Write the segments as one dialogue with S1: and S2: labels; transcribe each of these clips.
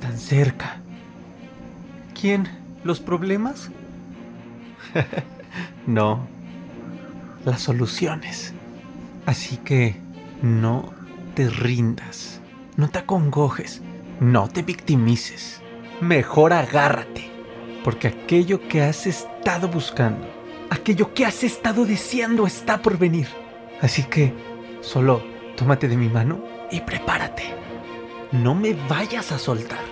S1: están cerca. ¿Quién? ¿Los problemas? no, las soluciones. Así que no te rindas, no te acongojes, no te victimices. Mejor agárrate, porque aquello que has estado buscando, aquello que has estado deseando está por venir. Así que solo tómate de mi mano y prepárate. No me vayas a soltar.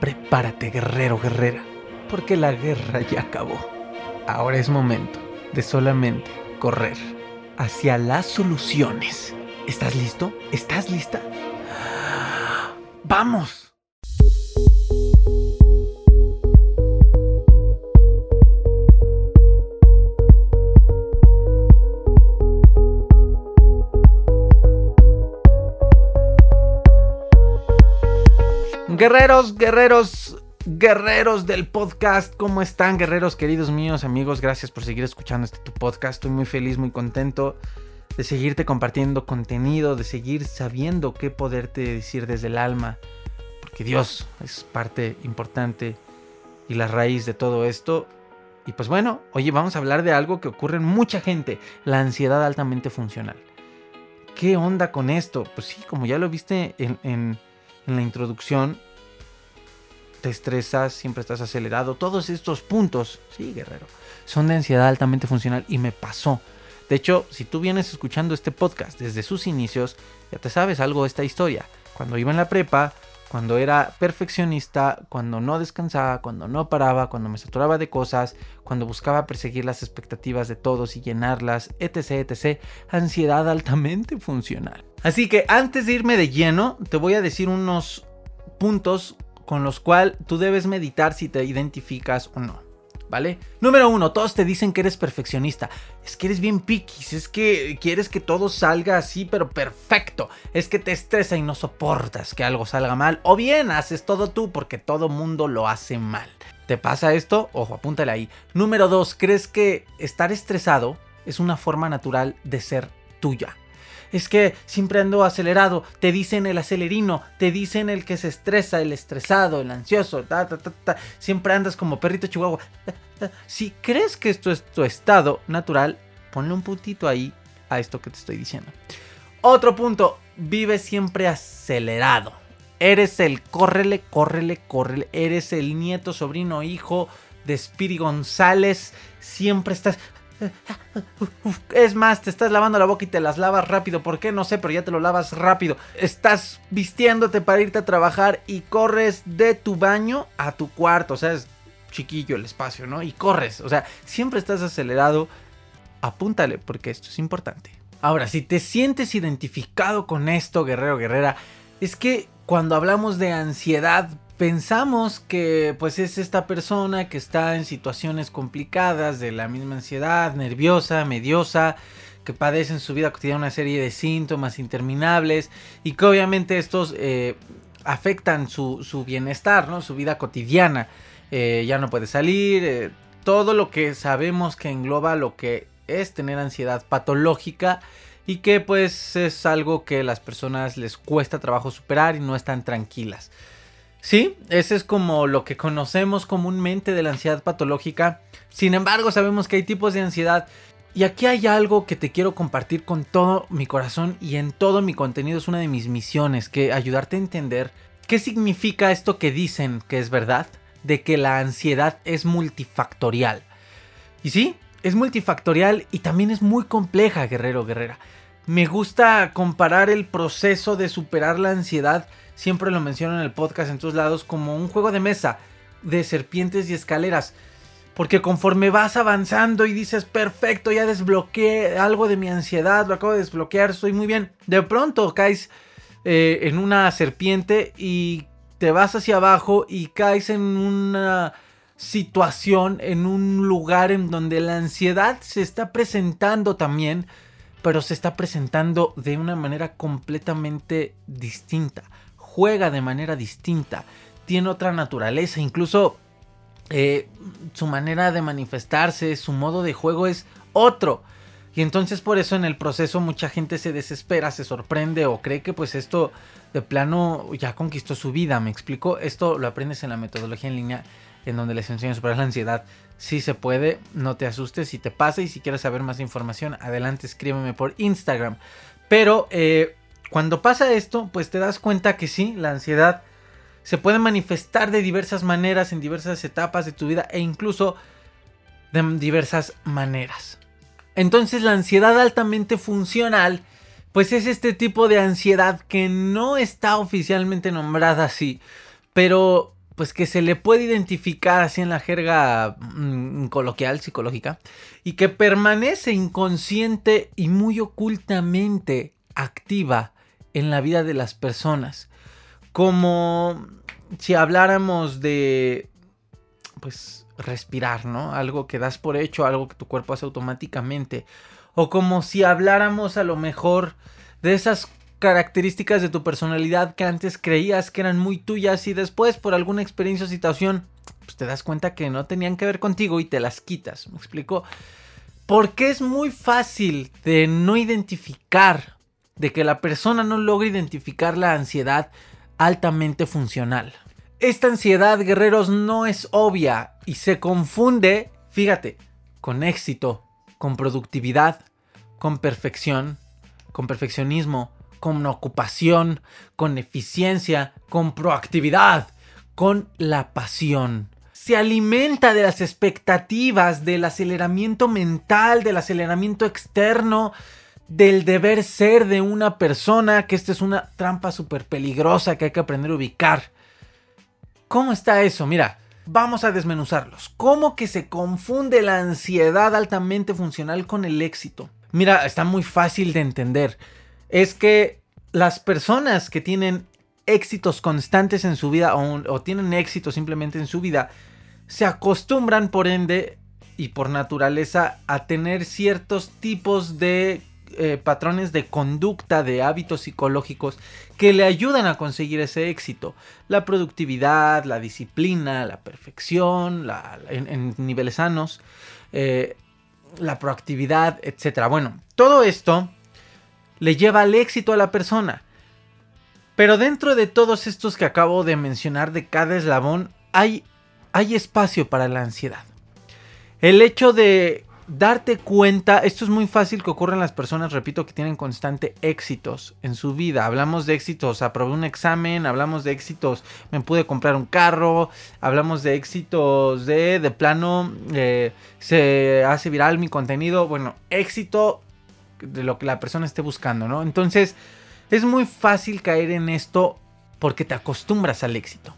S1: Prepárate, guerrero, guerrera, porque la guerra ya acabó. Ahora es momento de solamente correr hacia las soluciones. ¿Estás listo? ¿Estás lista? ¡Vamos! Guerreros, guerreros, guerreros del podcast, ¿cómo están guerreros queridos míos, amigos? Gracias por seguir escuchando este tu podcast. Estoy muy feliz, muy contento de seguirte compartiendo contenido, de seguir sabiendo qué poderte decir desde el alma, porque Dios es parte importante y la raíz de todo esto. Y pues bueno, oye, vamos a hablar de algo que ocurre en mucha gente, la ansiedad altamente funcional. ¿Qué onda con esto? Pues sí, como ya lo viste en, en la introducción, te estresas, siempre estás acelerado. Todos estos puntos, sí, guerrero, son de ansiedad altamente funcional y me pasó. De hecho, si tú vienes escuchando este podcast desde sus inicios, ya te sabes algo de esta historia. Cuando iba en la prepa, cuando era perfeccionista, cuando no descansaba, cuando no paraba, cuando me saturaba de cosas, cuando buscaba perseguir las expectativas de todos y llenarlas, etc, etc, ansiedad altamente funcional. Así que antes de irme de lleno, te voy a decir unos puntos con los cuales tú debes meditar si te identificas o no. ¿Vale? Número uno, todos te dicen que eres perfeccionista. Es que eres bien piquis, es que quieres que todo salga así, pero perfecto. Es que te estresa y no soportas que algo salga mal. O bien haces todo tú porque todo mundo lo hace mal. ¿Te pasa esto? Ojo, apúntale ahí. Número dos, ¿crees que estar estresado es una forma natural de ser tuya? Es que siempre ando acelerado, te dicen el acelerino, te dicen el que se estresa, el estresado, el ansioso, ta, ta, ta, ta. siempre andas como perrito chihuahua. Si crees que esto es tu estado natural, ponle un puntito ahí a esto que te estoy diciendo. Otro punto, vive siempre acelerado. Eres el córrele, córrele, córrele. Eres el nieto, sobrino, hijo de Spiri González. Siempre estás es más, te estás lavando la boca y te las lavas rápido. ¿Por qué? No sé, pero ya te lo lavas rápido. Estás vistiéndote para irte a trabajar y corres de tu baño a tu cuarto. O sea, es chiquillo el espacio, ¿no? Y corres. O sea, siempre estás acelerado. Apúntale, porque esto es importante. Ahora, si te sientes identificado con esto, guerrero, guerrera, es que cuando hablamos de ansiedad pensamos que pues es esta persona que está en situaciones complicadas de la misma ansiedad, nerviosa, mediosa, que padece en su vida cotidiana una serie de síntomas interminables y que obviamente estos eh, afectan su, bienestar, ¿no? su vida cotidiana. Eh, ya no puede salir, eh, todo lo que sabemos que engloba lo que es tener ansiedad patológica y que pues es algo que las personas les cuesta trabajo superar y no están tranquilas. Sí, ese es como lo que conocemos comúnmente de la ansiedad patológica. Sin embargo, sabemos que hay tipos de ansiedad. Y aquí hay algo que te quiero compartir con todo mi corazón y en todo mi contenido. Es una de mis misiones, que ayudarte a entender qué significa esto que dicen que es verdad, de que la ansiedad es multifactorial. Y sí, es multifactorial y también es muy compleja, guerrero, guerrera. Me gusta comparar el proceso de superar la ansiedad siempre lo menciono en el podcast en todos lados, como un juego de mesa de serpientes y escaleras. Porque conforme vas avanzando y dices, perfecto, ya desbloqueé algo de mi ansiedad, lo acabo de desbloquear, estoy muy bien. De pronto caes eh, en una serpiente y te vas hacia abajo y caes en una situación, en un lugar en donde la ansiedad se está presentando también, pero se está presentando de una manera completamente distinta juega de manera distinta, tiene otra naturaleza, incluso eh, su manera de manifestarse, su modo de juego es otro. Y entonces por eso en el proceso mucha gente se desespera, se sorprende o cree que pues esto de plano ya conquistó su vida, me explico. Esto lo aprendes en la metodología en línea en donde les enseño a superar la ansiedad. Si se puede, no te asustes si te pasa y si quieres saber más información, adelante escríbeme por Instagram. Pero eh, cuando pasa esto, pues te das cuenta que sí, la ansiedad se puede manifestar de diversas maneras en diversas etapas de tu vida e incluso de diversas maneras. Entonces la ansiedad altamente funcional, pues es este tipo de ansiedad que no está oficialmente nombrada así, pero pues que se le puede identificar así en la jerga mm, coloquial psicológica y que permanece inconsciente y muy ocultamente activa en la vida de las personas. Como si habláramos de pues respirar, ¿no? Algo que das por hecho, algo que tu cuerpo hace automáticamente. O como si habláramos a lo mejor de esas características de tu personalidad que antes creías que eran muy tuyas y después por alguna experiencia o situación pues te das cuenta que no tenían que ver contigo y te las quitas. ¿Me explico? Porque es muy fácil de no identificar, de que la persona no logra identificar la ansiedad altamente funcional. Esta ansiedad, guerreros, no es obvia y se confunde, fíjate, con éxito, con productividad, con perfección, con perfeccionismo, con ocupación, con eficiencia, con proactividad, con la pasión. Se alimenta de las expectativas, del aceleramiento mental, del aceleramiento externo, del deber ser de una persona, que esta es una trampa súper peligrosa que hay que aprender a ubicar. ¿Cómo está eso? Mira, vamos a desmenuzarlos. ¿Cómo que se confunde la ansiedad altamente funcional con el éxito? Mira, está muy fácil de entender es que las personas que tienen éxitos constantes en su vida o, tienen éxito simplemente en su vida, se acostumbran por ende y por naturaleza a tener ciertos tipos de eh, patrones de conducta, de hábitos psicológicos que le ayudan a conseguir ese éxito. La productividad, la disciplina, la perfección, en, niveles sanos, eh, la proactividad, etc. Bueno, todo esto le lleva al éxito a la persona. Pero dentro de todos estos que acabo de mencionar de cada eslabón, hay, hay espacio para la ansiedad. El hecho de darte cuenta, esto es muy fácil que ocurra en las personas, repito, que tienen constante éxitos en su vida. Hablamos de éxitos, aprobé un examen, hablamos de éxitos, me pude comprar un carro, hablamos de éxitos de, de plano, eh, se hace viral mi contenido. Bueno, éxito de lo que la persona esté buscando, ¿no? Entonces, es muy fácil caer en esto porque te acostumbras al éxito.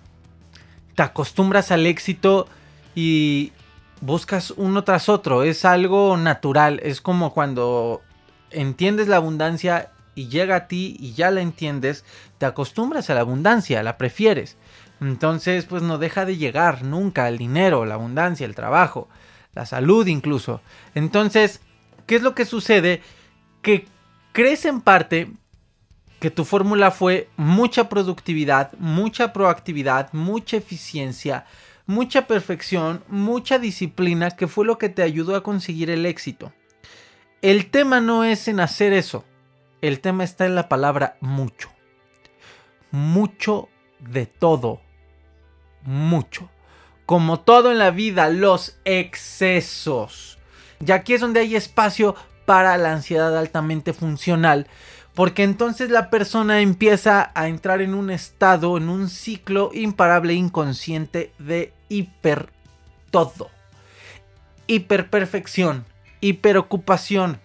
S1: Te acostumbras al éxito y buscas uno tras otro. Es algo natural. Es como cuando entiendes la abundancia y llega a ti y ya la entiendes, te acostumbras a la abundancia, la prefieres. Entonces, pues no deja de llegar nunca el dinero, la abundancia, el trabajo, la salud incluso. Entonces, ¿qué es lo que sucede? que crees en parte que tu fórmula fue mucha productividad, mucha proactividad, mucha eficiencia, mucha perfección, mucha disciplina, que fue lo que te ayudó a conseguir el éxito. El tema no es en hacer eso, el tema está en la palabra mucho. Mucho de todo. Mucho. Como todo en la vida, los excesos. Y aquí es donde hay espacio para la ansiedad altamente funcional. Porque entonces la persona empieza a entrar en un estado, en un ciclo imparable inconsciente de hiper todo. Hiperperfección, hiperocupación,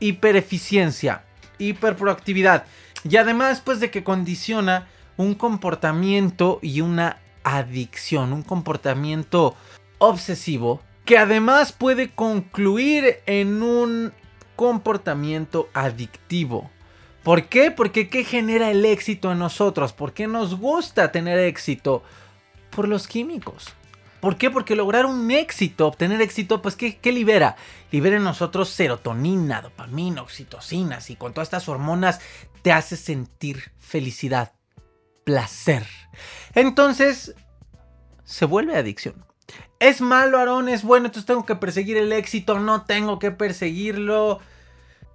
S1: hipereficiencia, hiperproactividad. Y además pues de que condiciona un comportamiento y una adicción, un comportamiento obsesivo que además puede concluir en un comportamiento adictivo. ¿Por qué? Porque ¿qué genera el éxito en nosotros? ¿Por qué nos gusta tener éxito? Por los químicos. ¿Por qué? Porque lograr un éxito, obtener éxito, pues ¿qué, libera? Libera en nosotros serotonina, dopamina, oxitocinas y con todas estas hormonas te hace sentir felicidad, placer. Entonces, se vuelve adicción. Es malo, Aarón, es bueno, entonces tengo que perseguir el éxito, no tengo que perseguirlo.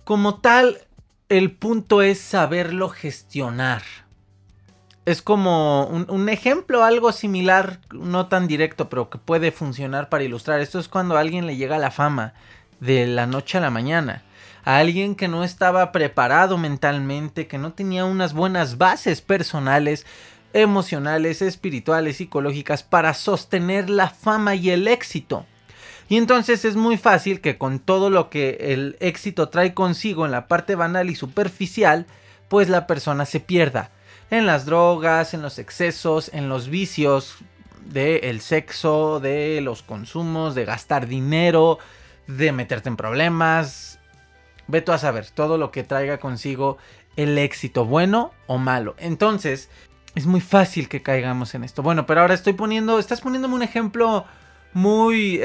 S1: Como tal, el punto es saberlo gestionar. Es como un, ejemplo, algo similar, no tan directo, pero que puede funcionar para ilustrar. Esto es cuando a alguien le llega la fama de la noche a la mañana. A alguien que no estaba preparado mentalmente, que no tenía unas buenas bases personales, emocionales, espirituales, psicológicas para sostener la fama y el éxito. Y entonces es muy fácil que con todo lo que el éxito trae consigo en la parte banal y superficial, pues la persona se pierda. En las drogas, en los excesos, en los vicios del sexo, de los consumos, de gastar dinero, de meterte en problemas. Ve tú a saber todo lo que traiga consigo el éxito, bueno o malo. Entonces, es muy fácil que caigamos en esto. Bueno, pero ahora estoy poniendo, estás poniéndome un ejemplo muy,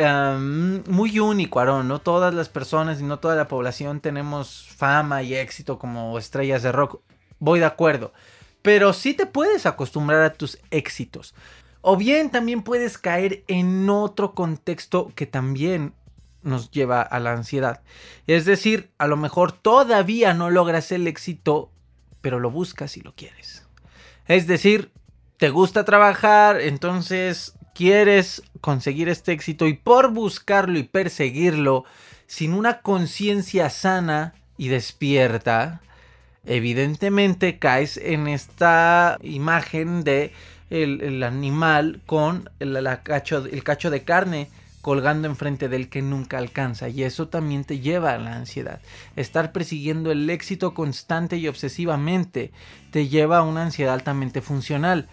S1: muy único, Aaron. No todas las personas y no toda la población tenemos fama y éxito como estrellas de rock. Voy de acuerdo. Pero sí te puedes acostumbrar a tus éxitos. O bien también puedes caer en otro contexto que también nos lleva a la ansiedad. Es decir, a lo mejor todavía no logras el éxito, pero lo buscas y lo quieres. Es decir, te gusta trabajar, entonces quieres conseguir este éxito y por buscarlo y perseguirlo sin una conciencia sana y despierta, evidentemente caes en esta imagen de el, animal con el, cacho, de carne colgando enfrente del que nunca alcanza y eso también te lleva a la ansiedad. Estar persiguiendo el éxito constante y obsesivamente te lleva a una ansiedad altamente funcional.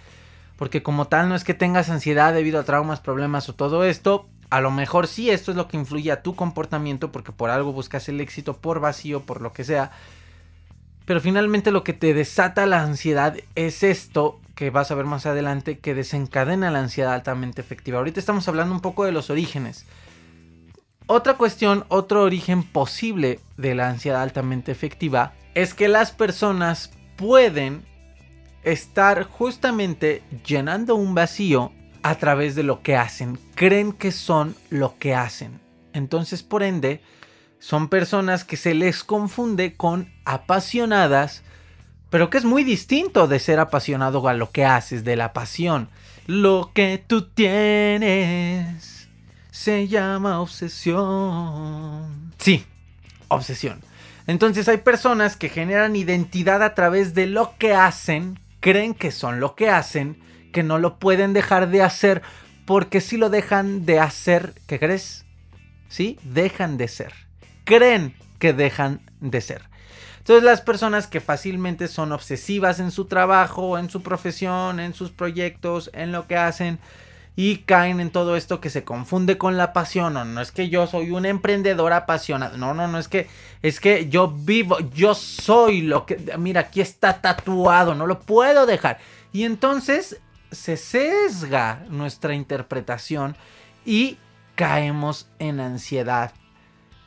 S1: Porque como tal no es que tengas ansiedad debido a traumas, problemas o todo esto. A lo mejor sí esto es lo que influye a tu comportamiento porque por algo buscas el éxito, por vacío, por lo que sea. Pero finalmente lo que te desata la ansiedad es esto que vas a ver más adelante que desencadena la ansiedad altamente efectiva. Ahorita estamos hablando un poco de los orígenes. Otra cuestión, otro origen posible de la ansiedad altamente efectiva es que las personas pueden estar justamente llenando un vacío a través de lo que hacen. Creen que son lo que hacen. Entonces, por ende, son personas que se les confunde con apasionadas, pero que es muy distinto de ser apasionado a lo que haces, de la pasión. Lo que tú tienes se llama obsesión. Sí, obsesión. Entonces hay personas que generan identidad a través de lo que hacen creen que son lo que hacen, que no lo pueden dejar de hacer, porque si lo dejan de hacer, ¿qué crees? ¿Sí? Dejan de ser. Creen que dejan de ser. Entonces las personas que fácilmente son obsesivas en su trabajo, en su profesión, en sus proyectos, en lo que hacen, y caen en todo esto que se confunde con la pasión. No, no es que yo soy un emprendedor apasionado. No, no, no es que es que yo vivo, yo soy lo que mira, aquí está tatuado, no lo puedo dejar. Y entonces se sesga nuestra interpretación y caemos en ansiedad.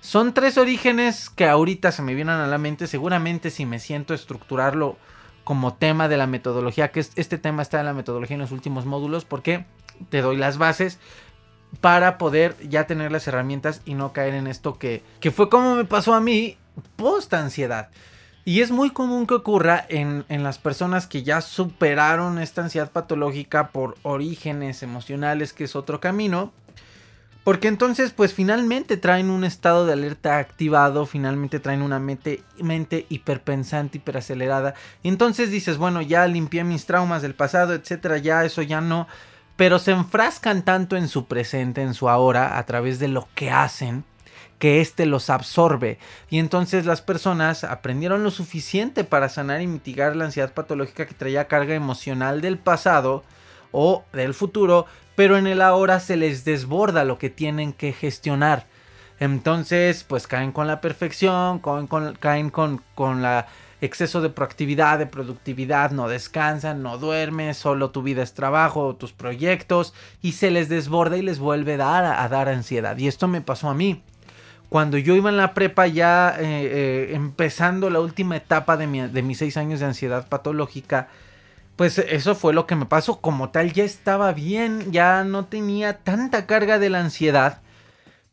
S1: Son tres orígenes que ahorita se me vienen a la mente. Seguramente si me siento estructurarlo como tema de la metodología, que este tema está en la metodología en los últimos módulos, porque te doy las bases para poder ya tener las herramientas y no caer en esto que, que fue como me pasó a mí post ansiedad. Y es muy común que ocurra en, en, las personas que ya superaron esta ansiedad patológica por orígenes emocionales, que es otro camino. Porque entonces, pues finalmente traen un estado de alerta activado, finalmente traen una mente, mente hiperpensante, hiperacelerada. Y entonces dices, bueno, ya limpié mis traumas del pasado, etcétera, ya eso ya no pero se enfrascan tanto en su presente, en su ahora, a través de lo que hacen, que éste los absorbe. Y entonces las personas aprendieron lo suficiente para sanar y mitigar la ansiedad patológica que traía carga emocional del pasado o del futuro, pero en el ahora se les desborda lo que tienen que gestionar. Entonces, pues caen con la perfección, caen con, con la exceso de proactividad, de productividad, no descansan, no duermes, solo tu vida es trabajo, tus proyectos, y se les desborda y les vuelve a dar, a, dar ansiedad. Y esto me pasó a mí. Cuando yo iba en la prepa ya eh, eh, empezando la última etapa de, de mis seis años de ansiedad patológica, pues eso fue lo que me pasó. Como tal, ya estaba bien, ya no tenía tanta carga de la ansiedad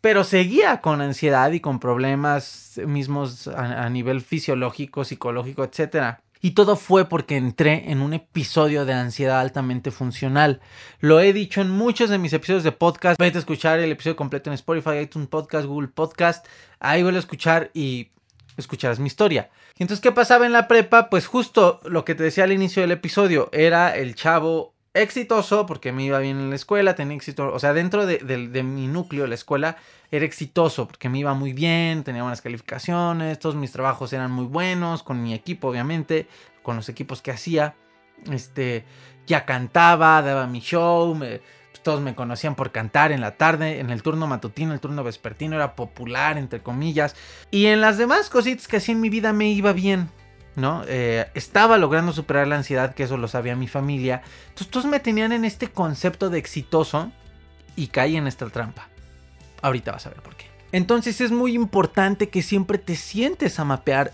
S1: pero seguía con ansiedad y con problemas mismos a, nivel fisiológico, psicológico, etc. Y todo fue porque entré en un episodio de ansiedad altamente funcional. Lo he dicho en muchos de mis episodios de podcast. Vete a escuchar el episodio completo en Spotify, iTunes Podcast, Google Podcast. Ahí vuelvo a escuchar y escucharás mi historia. Y entonces, ¿qué pasaba en la prepa? Pues justo lo que te decía al inicio del episodio. Era el chavo exitoso porque me iba bien en la escuela, tenía éxito, o sea, dentro de, mi núcleo, la escuela, era exitoso porque me iba muy bien, tenía buenas calificaciones, todos mis trabajos eran muy buenos, con mi equipo obviamente, con los equipos que hacía, este, ya cantaba, daba mi show, todos me conocían por cantar en la tarde, en el turno matutino, el turno vespertino era popular, entre comillas, y en las demás cositas que hacía en mi vida me iba bien, ¿no? Eh, estaba logrando superar la ansiedad, que eso lo sabía mi familia. Entonces todos me tenían en este concepto de exitoso y caí en esta trampa. Ahorita vas a ver por qué. Entonces es muy importante que siempre te sientes a mapear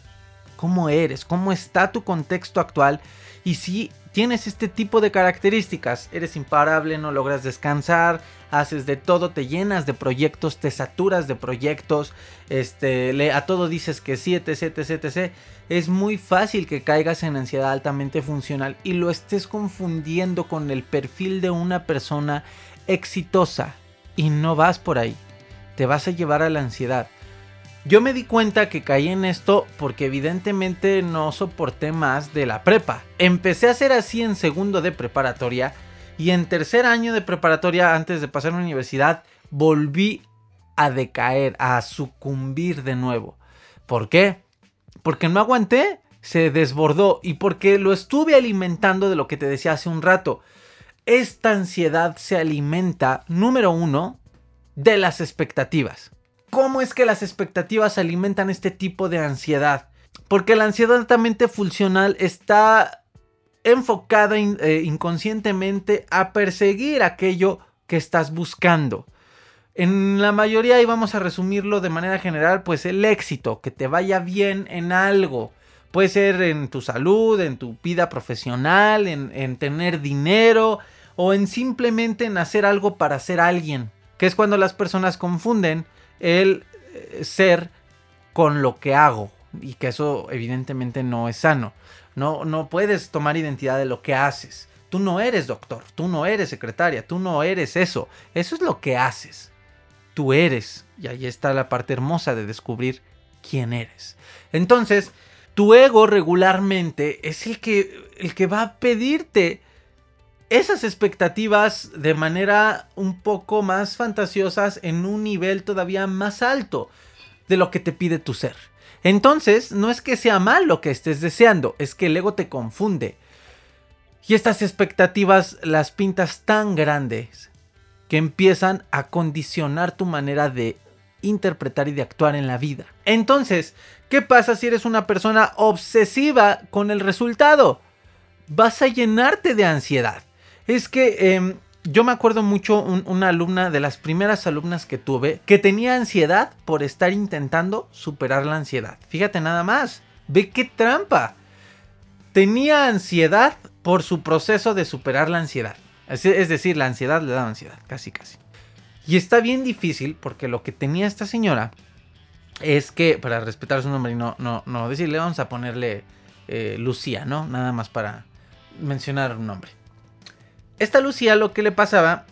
S1: cómo eres, cómo está tu contexto actual y si tienes este tipo de características, eres imparable, no logras descansar, haces de todo, te llenas de proyectos, te saturas de proyectos, este, le, a todo dices que sí, etc, etc, etc. Es muy fácil que caigas en ansiedad altamente funcional y lo estés confundiendo con el perfil de una persona exitosa y no vas por ahí. Te vas a llevar a la ansiedad. Yo me di cuenta que caí en esto porque evidentemente no soporté más de la prepa. Empecé a ser así en segundo de preparatoria y en tercer año de preparatoria antes de pasar a la universidad volví a decaer, a sucumbir de nuevo. ¿Por qué? Porque no aguanté, se desbordó y porque lo estuve alimentando de lo que te decía hace un rato. Esta ansiedad se alimenta, número uno, de las expectativas. ¿Cómo es que las expectativas alimentan este tipo de ansiedad? Porque la ansiedad altamente funcional está enfocada eh, inconscientemente a perseguir aquello que estás buscando. En la mayoría, y vamos a resumirlo de manera general, pues el éxito, que te vaya bien en algo. Puede ser en tu salud, en tu vida profesional, en, en tener dinero o en simplemente en hacer algo para ser alguien. Que es cuando las personas confunden el eh, ser con lo que hago. Y que eso evidentemente no es sano. No, no puedes tomar identidad de lo que haces. Tú no eres doctor, tú no eres secretaria, tú no eres eso. Eso es lo que haces. Tú eres. Y ahí está la parte hermosa de descubrir quién eres. Entonces, tu ego regularmente es el que, el que va a pedirte esas expectativas de manera un poco más fantasiosas en un nivel todavía más alto de lo que te pide tu ser. Entonces, no es que sea mal lo que estés deseando, es que el ego te confunde. Y estas expectativas las pintas tan grandes que empiezan a condicionar tu manera de interpretar y de actuar en la vida. Entonces, ¿qué pasa si eres una persona obsesiva con el resultado? Vas a llenarte de ansiedad. Es que em, yo me acuerdo mucho una alumna de las primeras alumnas que tuve que tenía ansiedad por estar intentando superar la ansiedad. Fíjate nada más, ve qué trampa. Tenía ansiedad por su proceso de superar la ansiedad. Es, decir, la ansiedad le da ansiedad, casi casi. Y está bien difícil porque lo que tenía esta señora es que, para respetar su nombre y no, no, no decirle, vamos a ponerle eh, Lucía, ¿no? Nada más para mencionar un nombre. Esta Lucía lo que le pasaba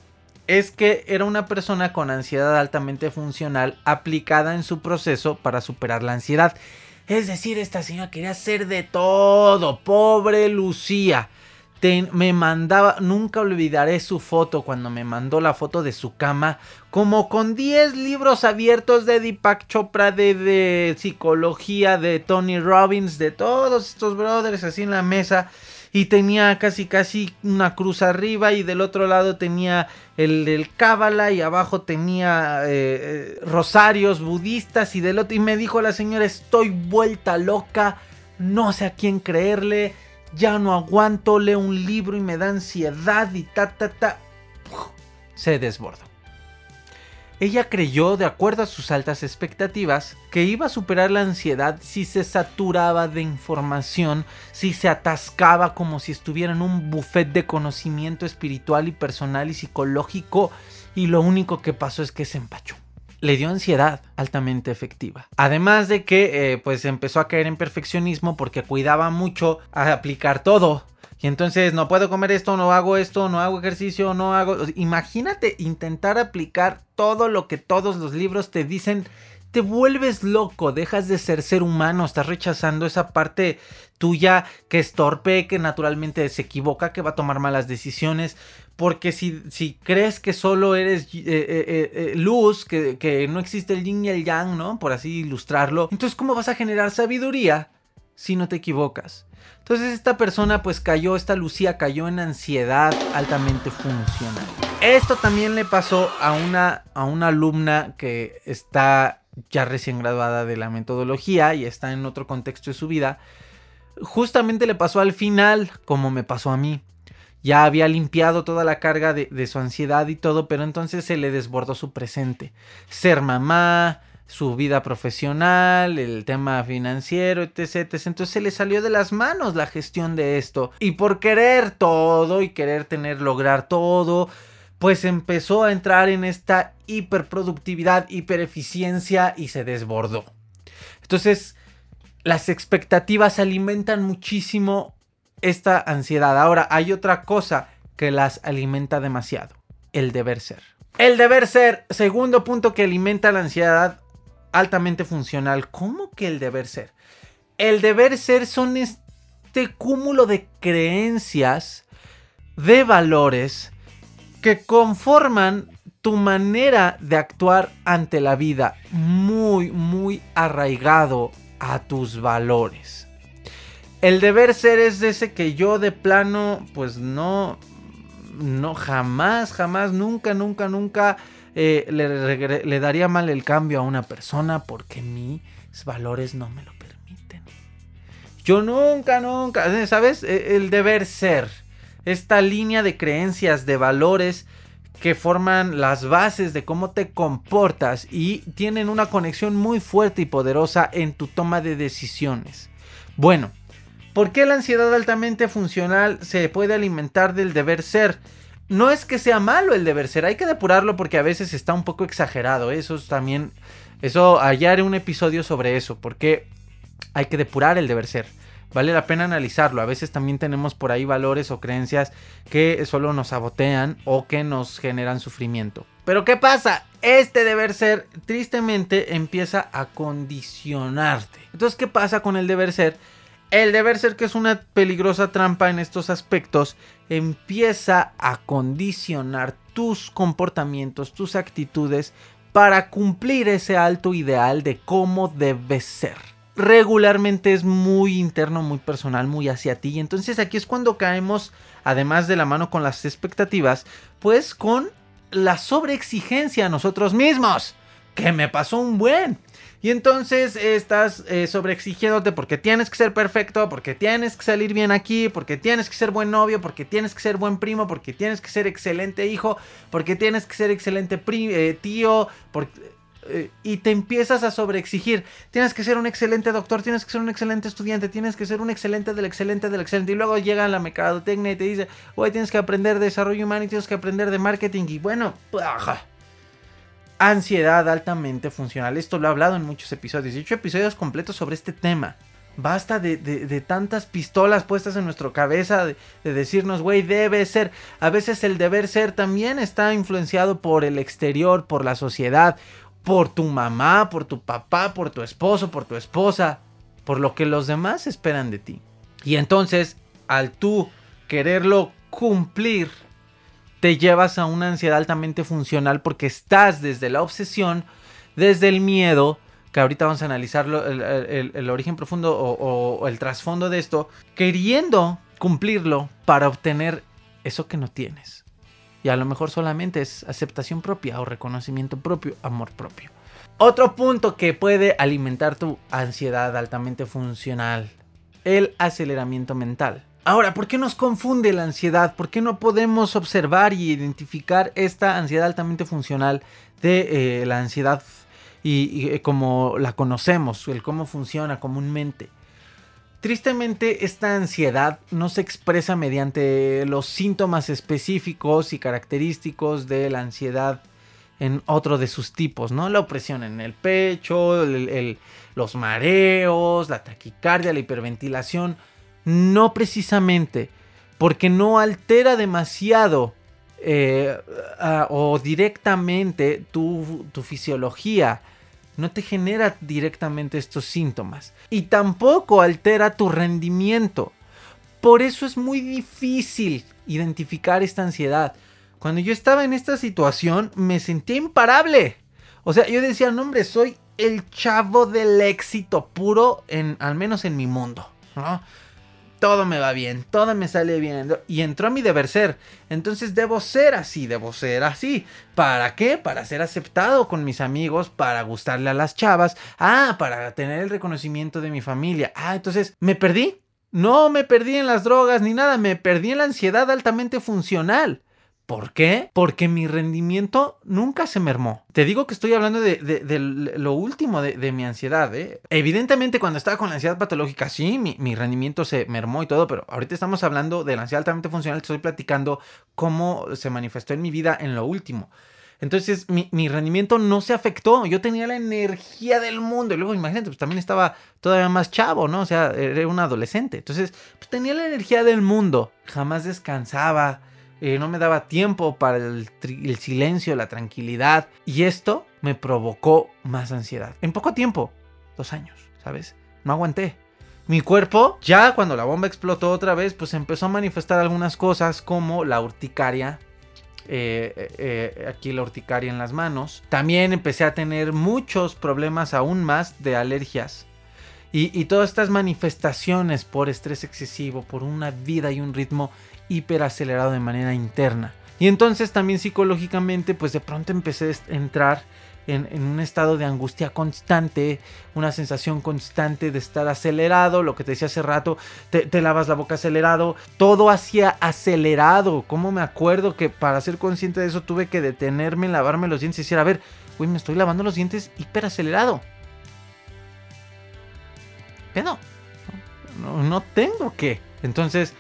S1: es que era una persona con ansiedad altamente funcional aplicada en su proceso para superar la ansiedad. Es decir, esta señora quería hacer de todo. Pobre Lucía. me mandaba, nunca olvidaré su foto cuando me mandó la foto de su cama, como con 10 libros abiertos de Deepak Chopra, de, de psicología, de Tony Robbins, de todos estos brothers así en la mesa y tenía casi casi una cruz arriba y del otro lado tenía el del cábala y abajo tenía eh, eh, rosarios budistas y del otro y me dijo la señora estoy vuelta loca, no sé a quién creerle, ya no aguanto, leo un libro y me da ansiedad y ta ta ta, se desbordó. Ella creyó, de acuerdo a sus altas expectativas, que iba a superar la ansiedad si se saturaba de información, si se atascaba como si estuviera en un buffet de conocimiento espiritual y personal y psicológico, y lo único que pasó es que se empachó. le dio ansiedad altamente efectiva. Además de que eh, pues empezó a caer en perfeccionismo porque cuidaba mucho a aplicar todo. Y entonces no puedo comer esto, no hago esto, no hago ejercicio, no hago... Imagínate intentar aplicar todo lo que todos los libros te dicen te vuelves loco, dejas de ser ser humano, estás rechazando esa parte tuya que es torpe, que naturalmente se equivoca, que va a tomar malas decisiones. Porque si, si crees que solo eres eh, eh, eh, luz, que, que no existe el yin y el yang, ¿no? Por así ilustrarlo. Entonces, ¿cómo vas a generar sabiduría si no te equivocas? Entonces esta persona pues cayó, esta Lucía cayó en ansiedad altamente funcional. Esto también le pasó a una, a una alumna que está ya recién graduada de la metodología y está en otro contexto de su vida, justamente le pasó al final como me pasó a mí. Ya había limpiado toda la carga de, su ansiedad y todo, pero entonces se le desbordó su presente. Ser mamá, su vida profesional, el tema financiero, etc. Entonces se le salió de las manos la gestión de esto. Y por querer todo y querer tener, lograr todo, pues empezó a entrar en esta hiperproductividad, hipereficiencia y se desbordó. Entonces, las expectativas alimentan muchísimo esta ansiedad. Ahora, hay otra cosa que las alimenta demasiado, el deber ser. El deber ser, segundo punto que alimenta la ansiedad altamente funcional. ¿Cómo que el deber ser? El deber ser son este cúmulo de creencias, de valores, que conforman tu manera de actuar ante la vida, muy, muy arraigado a tus valores. El deber ser es ese que yo de plano, pues no, no, jamás, jamás, nunca, nunca, nunca eh, le, le, daría mal el cambio a una persona porque mis valores no me lo permiten. Yo nunca, nunca, ¿sabes? E, el deber ser esta línea de creencias, de valores que forman las bases de cómo te comportas y tienen una conexión muy fuerte y poderosa en tu toma de decisiones. Bueno, ¿por qué la ansiedad altamente funcional se puede alimentar del deber ser? No es que sea malo el deber ser, hay que depurarlo porque a veces está un poco exagerado. Eso también, eso, hallaré un episodio sobre eso, porque hay que depurar el deber ser vale la pena analizarlo. A veces también tenemos por ahí valores o creencias que solo nos sabotean o que nos generan sufrimiento. Pero ¿qué pasa? Este deber ser tristemente empieza a condicionarte. Entonces, ¿qué pasa con el deber ser? El deber ser, que es una peligrosa trampa en estos aspectos, empieza a condicionar tus comportamientos, tus actitudes para cumplir ese alto ideal de cómo debes ser regularmente es muy interno, muy personal, muy hacia ti. Entonces aquí es cuando caemos, además de la mano con las expectativas, pues con la sobreexigencia a nosotros mismos. Que me pasó un buen. Y entonces estás eh, sobreexigiéndote porque tienes que ser perfecto, porque tienes que salir bien aquí, porque tienes que ser buen novio, porque tienes que ser buen primo, porque tienes que ser excelente hijo, porque tienes que ser excelente eh, tío, porque eh, y te empiezas a sobreexigir. Tienes que ser un excelente doctor, tienes que ser un excelente estudiante, tienes que ser un excelente del excelente del excelente. Y luego llega la mercadotecnia y te dice, güey, tienes que aprender de desarrollo humano y tienes que aprender de marketing. Y bueno, ansiedad altamente funcional. Esto lo he hablado en muchos episodios. He hecho episodios completos sobre este tema. Basta de, de, tantas pistolas puestas en nuestra cabeza, de, de decirnos, güey, debe ser. A veces el deber ser también está influenciado por el exterior, por la sociedad por tu mamá, por tu papá, por tu esposo, por tu esposa, por lo que los demás esperan de ti. Y entonces, al tú quererlo cumplir, te llevas a una ansiedad altamente funcional porque estás desde la obsesión, desde el miedo, que ahorita vamos a analizar el, origen profundo o el trasfondo de esto, queriendo cumplirlo para obtener eso que no tienes. Y a lo mejor solamente es aceptación propia o reconocimiento propio, amor propio. Otro punto que puede alimentar tu ansiedad altamente funcional, el aceleramiento mental. Ahora, ¿por qué nos confunde la ansiedad? ¿Por qué no podemos observar y identificar esta ansiedad altamente funcional de eh, la ansiedad y, y, como la conocemos, el cómo funciona comúnmente? Tristemente, esta ansiedad no se expresa mediante los síntomas específicos y característicos de la ansiedad en otro de sus tipos, ¿no? La opresión en el pecho, los mareos, la taquicardia, la hiperventilación. No precisamente porque no altera demasiado eh, o directamente tu, tu fisiología. No te genera directamente estos síntomas. Y tampoco altera tu rendimiento. Por eso es muy difícil identificar esta ansiedad. Cuando yo estaba en esta situación me sentía imparable. O sea, yo decía, no hombre, soy el chavo del éxito puro, en, al menos en mi mundo. Todo me va bien, todo me sale bien. Y entró a mi deber ser. Entonces debo ser así, debo ser así. ¿Para qué? Para ser aceptado con mis amigos, para gustarle a las chavas. Ah, para tener el reconocimiento de mi familia. Ah, entonces me perdí. No me perdí en las drogas ni nada, me perdí en la ansiedad altamente funcional. ¿Por qué? Porque mi rendimiento nunca se mermó. Te digo que estoy hablando de, lo último de, mi ansiedad. ¿eh? Evidentemente cuando estaba con la ansiedad patológica, sí, mi, rendimiento se mermó y todo, pero ahorita estamos hablando de la ansiedad altamente funcional. Estoy platicando cómo se manifestó en mi vida en lo último. Entonces mi, mi, rendimiento no se afectó. Yo tenía la energía del mundo. Y luego imagínate, pues también estaba todavía más chavo, ¿no? O sea, era un adolescente. Entonces, pues tenía la energía del mundo. Jamás descansaba eh, no me daba tiempo para el, silencio, la tranquilidad. Y esto me provocó más ansiedad. En poco tiempo, dos años, ¿sabes? No aguanté. Mi cuerpo, ya cuando la bomba explotó otra vez, pues empezó a manifestar algunas cosas como la urticaria. Eh, eh, aquí la urticaria en las manos. También empecé a tener muchos problemas aún más de alergias. y todas estas manifestaciones por estrés excesivo, por una vida y un ritmo hiperacelerado de manera interna. Y entonces también psicológicamente, pues de pronto empecé a entrar en, un estado de angustia constante, una sensación constante de estar acelerado, lo que te decía hace rato, te, lavas la boca acelerado, todo hacía acelerado. Como me acuerdo que para ser consciente de eso tuve que detenerme, lavarme los dientes y decir, a ver, güey, me estoy lavando los dientes hiperacelerado. Pero no, no tengo que. Entonces,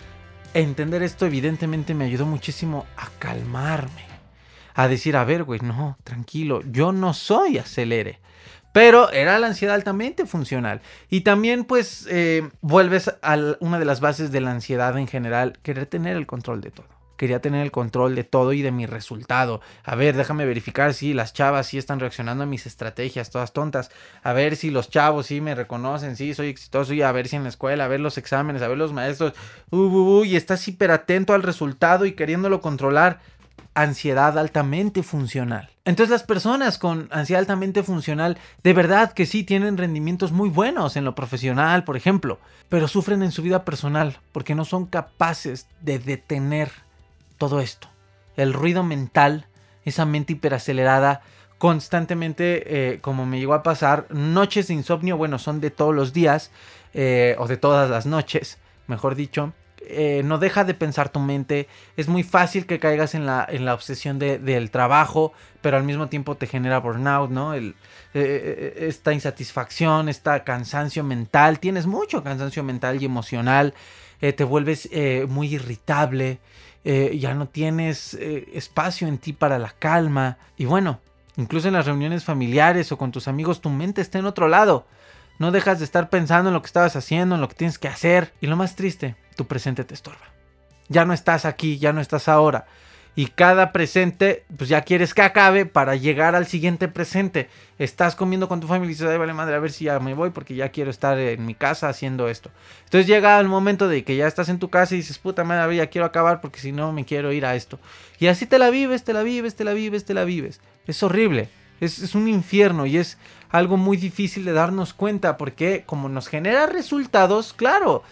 S1: entender esto evidentemente me ayudó muchísimo a calmarme. A decir, a ver, güey, no, tranquilo, yo no soy acelere. Pero era la ansiedad altamente funcional. Y también pues eh, vuelves a una de las bases de la ansiedad en general, querer tener el control de todo quería tener el control de todo y de mi resultado. A ver, déjame verificar si las chavas sí están reaccionando a mis estrategias, todas tontas. A ver si los chavos sí me reconocen, sí, soy exitoso. Y a ver si en la escuela, a ver los exámenes, a ver los maestros. y estás hiper atento al resultado y queriéndolo controlar. Ansiedad altamente funcional. Entonces las personas con ansiedad altamente funcional de verdad que sí tienen rendimientos muy buenos en lo profesional, por ejemplo, pero sufren en su vida personal porque no son capaces de detener todo esto. El ruido mental, esa mente hiperacelerada, constantemente, eh, como me llegó a pasar, noches de insomnio, bueno, son de todos los días, eh, o de todas las noches, mejor dicho. Eh, no deja de pensar tu mente. Es muy fácil que caigas en la, en la obsesión del trabajo, pero al mismo tiempo te genera burnout, ¿no? El, esta insatisfacción, esta cansancio mental. Tienes mucho cansancio mental y emocional. te vuelves muy irritable. Eh, ya no tienes eh, espacio en ti para la calma. Y bueno, incluso en las reuniones familiares o con tus amigos, tu mente está en otro lado. No dejas de estar pensando en lo que estabas haciendo, en lo que tienes que hacer. Y lo más triste, tu presente te estorba. Ya no estás aquí, ya no estás ahora y cada presente, pues ya quieres que acabe para llegar al siguiente presente. Estás comiendo con tu familia y dices, ay, vale madre, a ver si ya me voy porque ya quiero estar en mi casa haciendo esto. Entonces llega el momento de que ya estás en tu casa y dices, puta madre, ya quiero acabar porque si no me quiero ir a esto. Y así te la vives, te la vives, te la vives, te la vives. Es horrible. Es, es un infierno y es algo muy difícil de darnos cuenta porque como nos genera resultados, claro,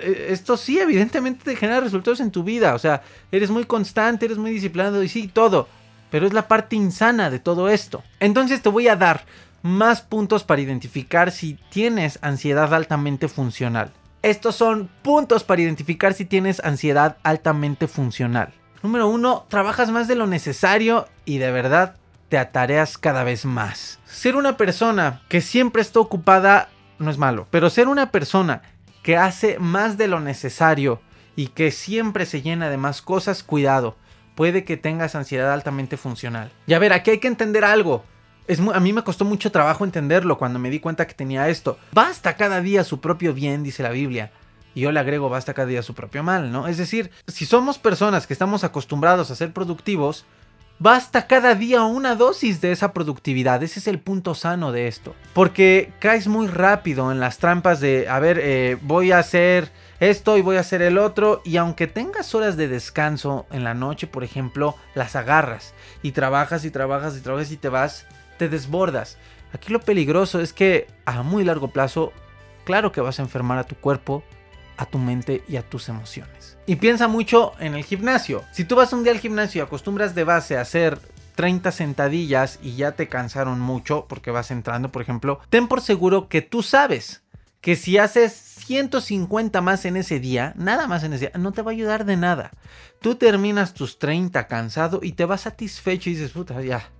S1: esto sí, evidentemente te genera resultados en tu vida. O sea, eres muy constante, eres muy disciplinado y sí, todo. Pero es la parte insana de todo esto. Entonces te voy a dar más puntos para identificar si tienes ansiedad altamente funcional. Estos son puntos para identificar si tienes ansiedad altamente funcional. Número uno, trabajas más de lo necesario y de verdad te atareas cada vez más. Ser una persona que siempre está ocupada no es malo, pero ser una persona que hace más de lo necesario y que siempre se llena de más cosas, cuidado, puede que tengas ansiedad altamente funcional. Y a ver, aquí hay que entender algo. Es a mí me costó mucho trabajo entenderlo cuando me di cuenta que tenía esto. Basta cada día su propio bien, dice la Biblia. Y yo le agrego, basta cada día su propio mal, ¿no? Es decir, si somos personas que estamos acostumbrados a ser productivos, basta cada día una dosis de esa productividad. Ese es el punto sano de esto. Porque caes muy rápido en las trampas de, a ver, eh, voy a hacer esto y voy a hacer el otro. Y aunque tengas horas de descanso en la noche, por ejemplo, las agarras y trabajas y trabajas y trabajas y te vas te desbordas. Aquí lo peligroso es que a muy largo plazo, claro que vas a enfermar a tu cuerpo, a tu mente y a tus emociones. Y piensa mucho en el gimnasio. Si tú vas un día al gimnasio y acostumbras de base a hacer 30 sentadillas y ya te cansaron mucho porque vas entrando, por ejemplo, ten por seguro que tú sabes que si haces 150 más en ese día, nada más en ese día, no te va a ayudar de nada. Tú terminas tus 30 cansado y te vas satisfecho y dices, puta, ya,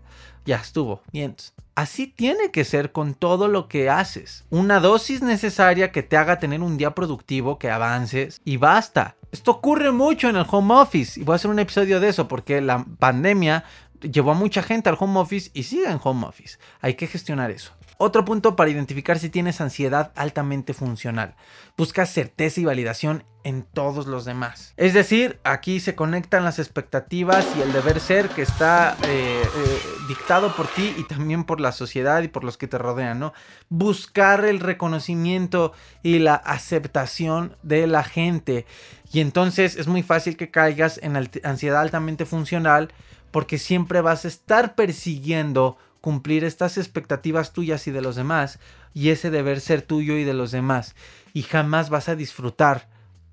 S1: ya estuvo, bien. Así tiene que ser con todo lo que haces. Una dosis necesaria que te haga tener un día productivo, que avances y basta. Esto ocurre mucho en el home office y voy a hacer un episodio de eso porque la pandemia llevó a mucha gente al home office y sigue en home office. Hay que gestionar eso. Otro punto para identificar si tienes ansiedad altamente funcional. Busca certeza y validación en todos los demás. Es decir, aquí se conectan las expectativas y el deber ser que está eh, eh, dictado por ti y también por la sociedad y por los que te rodean, ¿no? Buscar el reconocimiento y la aceptación de la gente. Y entonces es muy fácil que caigas en ansiedad altamente funcional porque siempre vas a estar persiguiendo cumplir estas expectativas tuyas y de los demás y ese deber ser tuyo y de los demás y jamás vas a disfrutar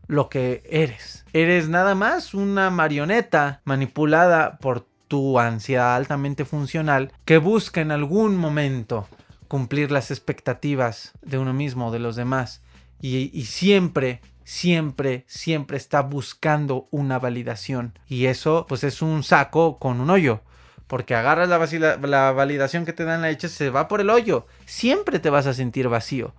S1: lo que eres. Eres nada más una marioneta manipulada por tu ansiedad altamente funcional que busca en algún momento cumplir las expectativas de uno mismo, de los demás y, y siempre siempre, siempre está buscando una validación. Y eso, pues es un saco con un hoyo. Porque agarras la, validación que te dan la leche, se va por el hoyo. Siempre te vas a sentir vacío.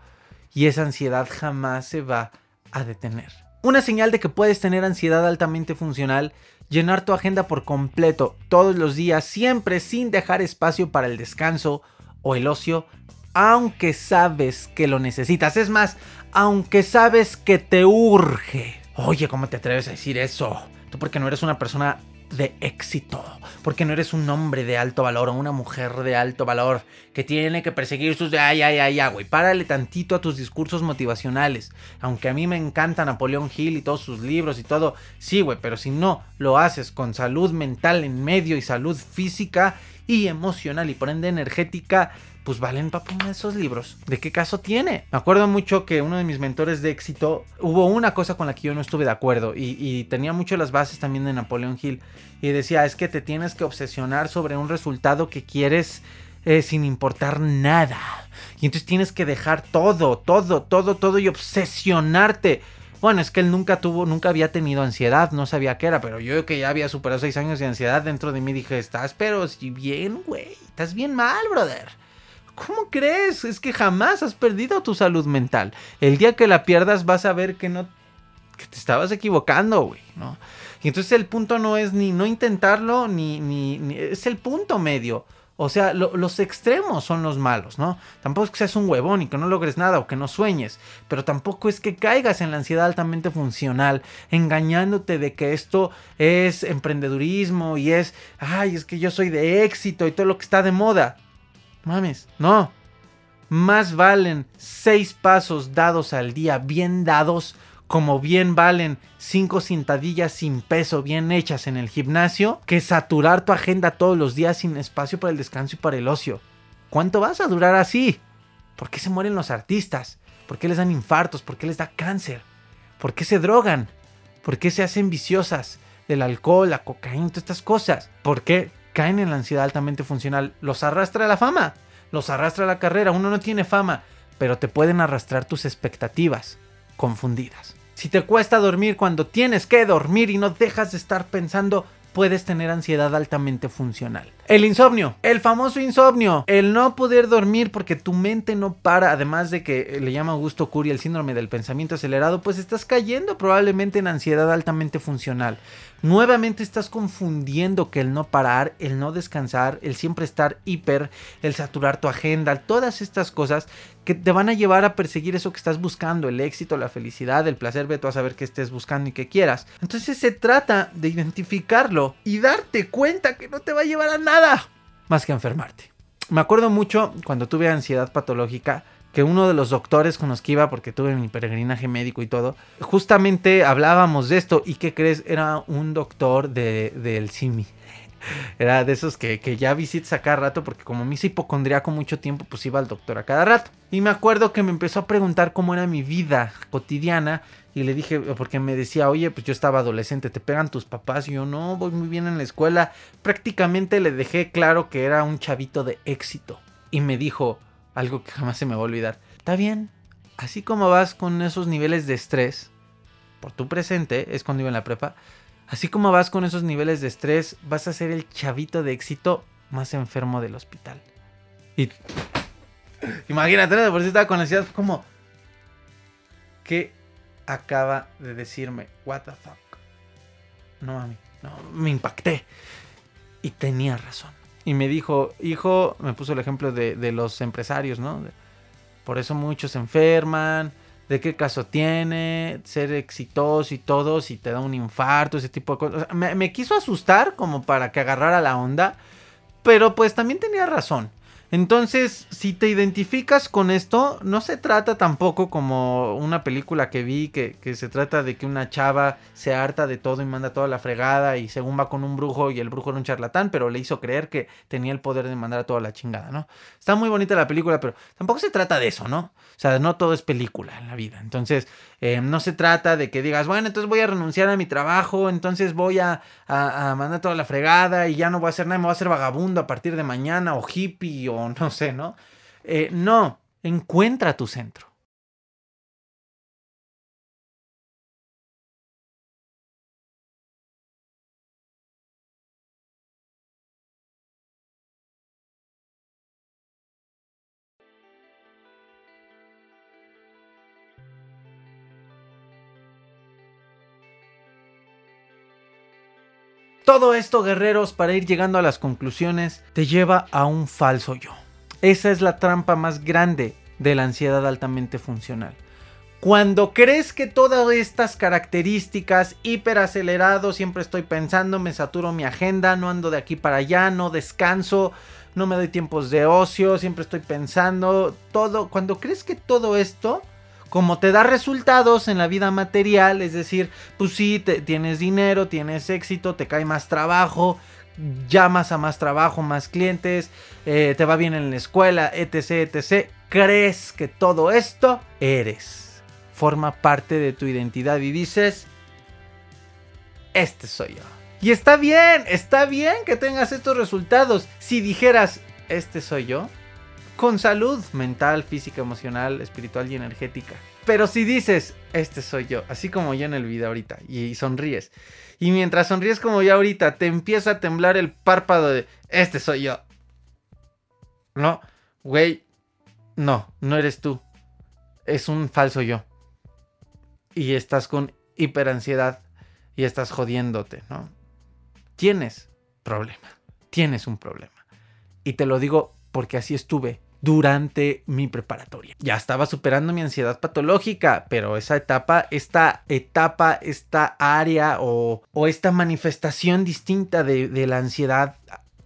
S1: Y esa ansiedad jamás se va a detener. Una señal de que puedes tener ansiedad altamente funcional, llenar tu agenda por completo todos los días, siempre sin dejar espacio para el descanso o el ocio, aunque sabes que lo necesitas. Es más, aunque sabes que te urge. Oye, ¿cómo te atreves a decir eso? Tú porque no eres una persona de éxito, porque no eres un hombre de alto valor o una mujer de alto valor que tiene que perseguir sus de ay, ay, ay, ay, güey. Párale tantito a tus discursos motivacionales. Aunque a mí me encanta Napoleón Hill y todos sus libros y todo, sí, güey, pero si no lo haces con salud mental en medio y salud física y emocional y por ende energética, pues valen para esos libros. ¿De qué caso tiene? Me acuerdo mucho que uno de mis mentores de éxito, hubo una cosa con la que yo no estuve de acuerdo y, tenía mucho las bases también de Napoleón Hill y decía, es que te tienes que obsesionar sobre un resultado que quieres eh, sin importar nada. Y entonces tienes que dejar todo, todo, todo, todo y obsesionarte. Bueno, es que él nunca tuvo, nunca había tenido ansiedad, no sabía qué era, pero yo que ya había superado seis años de ansiedad dentro de mí dije, estás pero si bien, güey, estás bien mal, brother. ¿Cómo crees? Es que jamás has perdido tu salud mental. El día que la pierdas vas a ver que no que te estabas equivocando, güey, ¿no? Y entonces el punto no es ni no intentarlo, ni, ni, es el punto medio. O sea, los extremos son los malos, ¿no? Tampoco es que seas un huevón y que no logres nada o que no sueñes, pero tampoco es que caigas en la ansiedad altamente funcional, engañándote de que esto es emprendedurismo y es, ay, es que yo soy de éxito y todo lo que está de moda. Mames, no. Más valen seis pasos dados al día, bien dados, como bien valen cinco cintadillas sin peso bien hechas en el gimnasio, que saturar tu agenda todos los días sin espacio para el descanso y para el ocio. ¿Cuánto vas a durar así? ¿Por qué se mueren los artistas? ¿Por qué les dan infartos? ¿Por qué les da cáncer? ¿Por qué se drogan? ¿Por qué se hacen viciosas? Del alcohol, la cocaína, todas estas cosas. ¿Por qué? Caen en la ansiedad altamente funcional. Los arrastra la fama, los arrastra la carrera. Uno no tiene fama, pero te pueden arrastrar tus expectativas confundidas. Si te cuesta dormir cuando tienes que dormir y no dejas de estar pensando puedes tener ansiedad altamente funcional. El insomnio, el famoso insomnio, el no poder dormir porque tu mente no para, además de que le llama Augusto Curie el síndrome del pensamiento acelerado, pues estás cayendo probablemente en ansiedad altamente funcional. Nuevamente estás confundiendo que el no parar, el no descansar, el siempre estar hiper, el saturar tu agenda, todas estas cosas que te van a llevar a perseguir eso que estás buscando, el éxito, la felicidad, el placer, ve tú a saber qué estés buscando y qué quieras. Entonces se trata de identificarlo y darte cuenta que no te va a llevar a nada más que enfermarte. Me acuerdo mucho cuando tuve ansiedad patológica que uno de los doctores con los que iba, porque tuve mi peregrinaje médico y todo, justamente hablábamos de esto. ¿Y qué crees? Era un doctor de, del CIMI. Era de esos que, ya visitas a cada rato, porque como me hice hipocondriaco mucho tiempo, pues iba al doctor a cada rato. Y me acuerdo que me empezó a preguntar cómo era mi vida cotidiana. Y le dije, porque me decía, oye, pues yo estaba adolescente, ¿te pegan tus papás? Yo, no, voy muy bien en la escuela. Prácticamente le dejé claro que era un chavito de éxito. Y me dijo, algo que jamás se me va a olvidar. Está bien, así como vas con esos niveles de estrés, por tu presente, es cuando iba en la prepa, así como vas con esos niveles de estrés, vas a ser el chavito de éxito más enfermo del hospital. Y imagínate, por si estaba con ansiedad, como, ¿qué acaba de decirme? What the fuck. No, mami, no, me impacté. Y tenía razón. Y me dijo, hijo, me puso el ejemplo de, los empresarios, ¿no? por eso muchos se enferman, de qué caso tiene, ser exitoso y todo, si te da un infarto, ese tipo de cosas. me, me quiso asustar como para que agarrara la onda, pero pues también tenía razón. Entonces, si te identificas con esto, no se trata tampoco como una película que vi, que, se trata de que una chava se harta de todo y manda toda la fregada y según va con un brujo y el brujo era un charlatán, pero le hizo creer que tenía el poder de mandar a toda la chingada, ¿no? Está muy bonita la película, pero tampoco se trata de eso, ¿no? O sea, no todo es película en la vida. Entonces, eh, no se trata de que digas, bueno, entonces voy a renunciar a mi trabajo, entonces voy a, a, mandar toda la fregada y ya no voy a hacer nada, me voy a hacer vagabundo a partir de mañana o hippie o no sé, ¿no? Eh, no, encuentra tu centro. Todo esto, guerreros, para ir llegando a las conclusiones, te lleva a un falso yo. Esa es la trampa más grande de la ansiedad altamente funcional. Cuando crees que todas estas características, hiperacelerado, siempre estoy pensando, me saturo mi agenda, no ando de aquí para allá, no descanso, no me doy tiempos de ocio, siempre estoy pensando, todo, cuando crees que todo esto como te da resultados en la vida material, es decir, pues sí, tienes dinero, tienes éxito, te cae más trabajo, llamas a más trabajo, más clientes, eh, te va bien en la escuela, etc, etc. Crees que todo esto eres, forma parte de tu identidad y dices, este soy yo. Y está bien, está bien que tengas estos resultados. Si dijeras, este soy yo, con salud mental, física, emocional, espiritual y energética. Pero si dices, este soy yo, así como yo en el video ahorita, y, sonríes, y mientras sonríes como yo ahorita, te empieza a temblar el párpado de, este soy yo. No, güey, no, no eres tú. Es un falso yo. Y estás con hiperansiedad y estás jodiéndote, ¿no? Tienes problema, tienes un problema. Y te lo digo porque así estuve durante mi preparatoria. Ya estaba superando mi ansiedad patológica, pero esa etapa, esta etapa, esta área o, esta manifestación distinta de, la ansiedad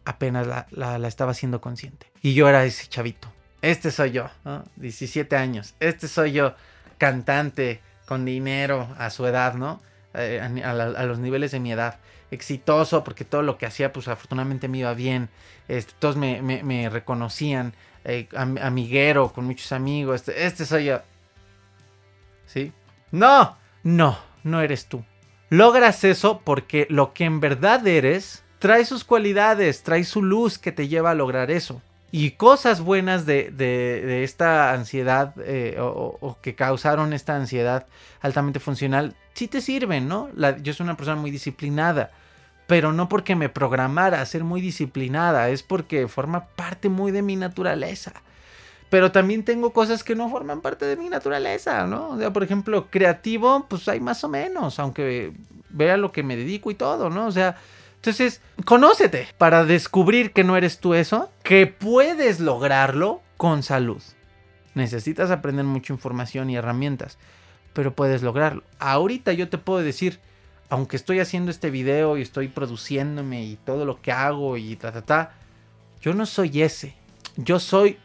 S1: apenas la, estaba siendo consciente. Y yo era ese chavito. Este soy yo, 17 años. Este soy yo, cantante, con dinero a su edad, ¿no? Eh, a, los niveles de mi edad. Exitoso, porque todo lo que hacía, pues afortunadamente me iba bien. Este, todos me reconocían eh, amiguero, con muchos amigos. Este, este soy yo. ¿Sí? No, no, no eres tú. Logras eso porque lo que en verdad eres trae sus cualidades, trae su luz que te lleva a lograr eso. Y cosas buenas de, esta ansiedad eh, o, que causaron esta ansiedad altamente funcional, sí te sirven, ¿no? yo soy una persona muy disciplinada pero no porque me programara a ser muy disciplinada, es porque forma parte muy de mi naturaleza. pero también tengo cosas que no forman parte de mi naturaleza, ¿no? O sea, por ejemplo, creativo, pues hay más o menos, aunque vea lo que me dedico y todo, ¿no? O sea, entonces, conócete para descubrir que no eres tú eso, que puedes lograrlo con salud. Necesitas aprender mucha información y herramientas, pero puedes lograrlo. Ahorita yo te puedo decir, aunque estoy haciendo este video y estoy produciéndome y todo lo que hago y ta, ta, ta, yo no soy ese. Yo soy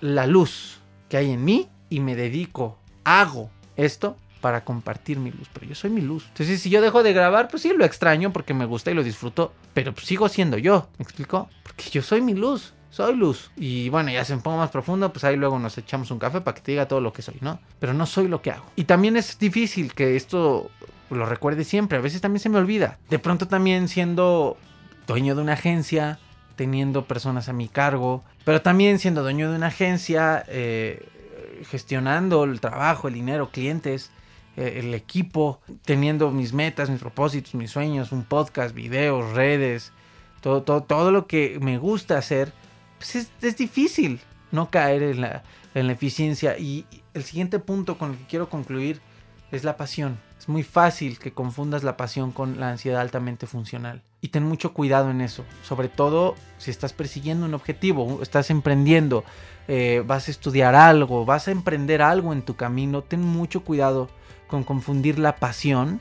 S1: la luz que hay en mí y me dedico, hago esto para compartir mi luz, pero yo soy mi luz. Entonces, si yo dejo de grabar, pues sí, lo extraño porque me gusta y lo disfruto, pero sigo siendo yo, ¿me explico? Porque yo soy mi luz, soy luz. Y bueno, ya se me pongo más profundo, pues ahí luego nos echamos un café para que te diga todo lo que soy, ¿no? Pero no soy lo que hago. Y también es difícil que esto lo recuerde siempre, a veces también se me olvida. De pronto también siendo dueño de una agencia, teniendo personas a mi cargo, pero también siendo dueño de una agencia, eh, gestionando el trabajo, el dinero, clientes, eh, el equipo, teniendo mis metas, mis propósitos, mis sueños, un podcast, videos, redes, todo, todo, todo lo que me gusta hacer, pues es, difícil no caer en la, en la eficiencia. Y el siguiente punto con el que quiero concluir es la pasión. Es muy fácil que confundas la pasión con la ansiedad altamente funcional. Y ten mucho cuidado en eso. Sobre todo si estás persiguiendo un objetivo, estás emprendiendo, eh, vas a estudiar algo, vas a emprender algo en tu camino. Ten mucho cuidado con confundir la pasión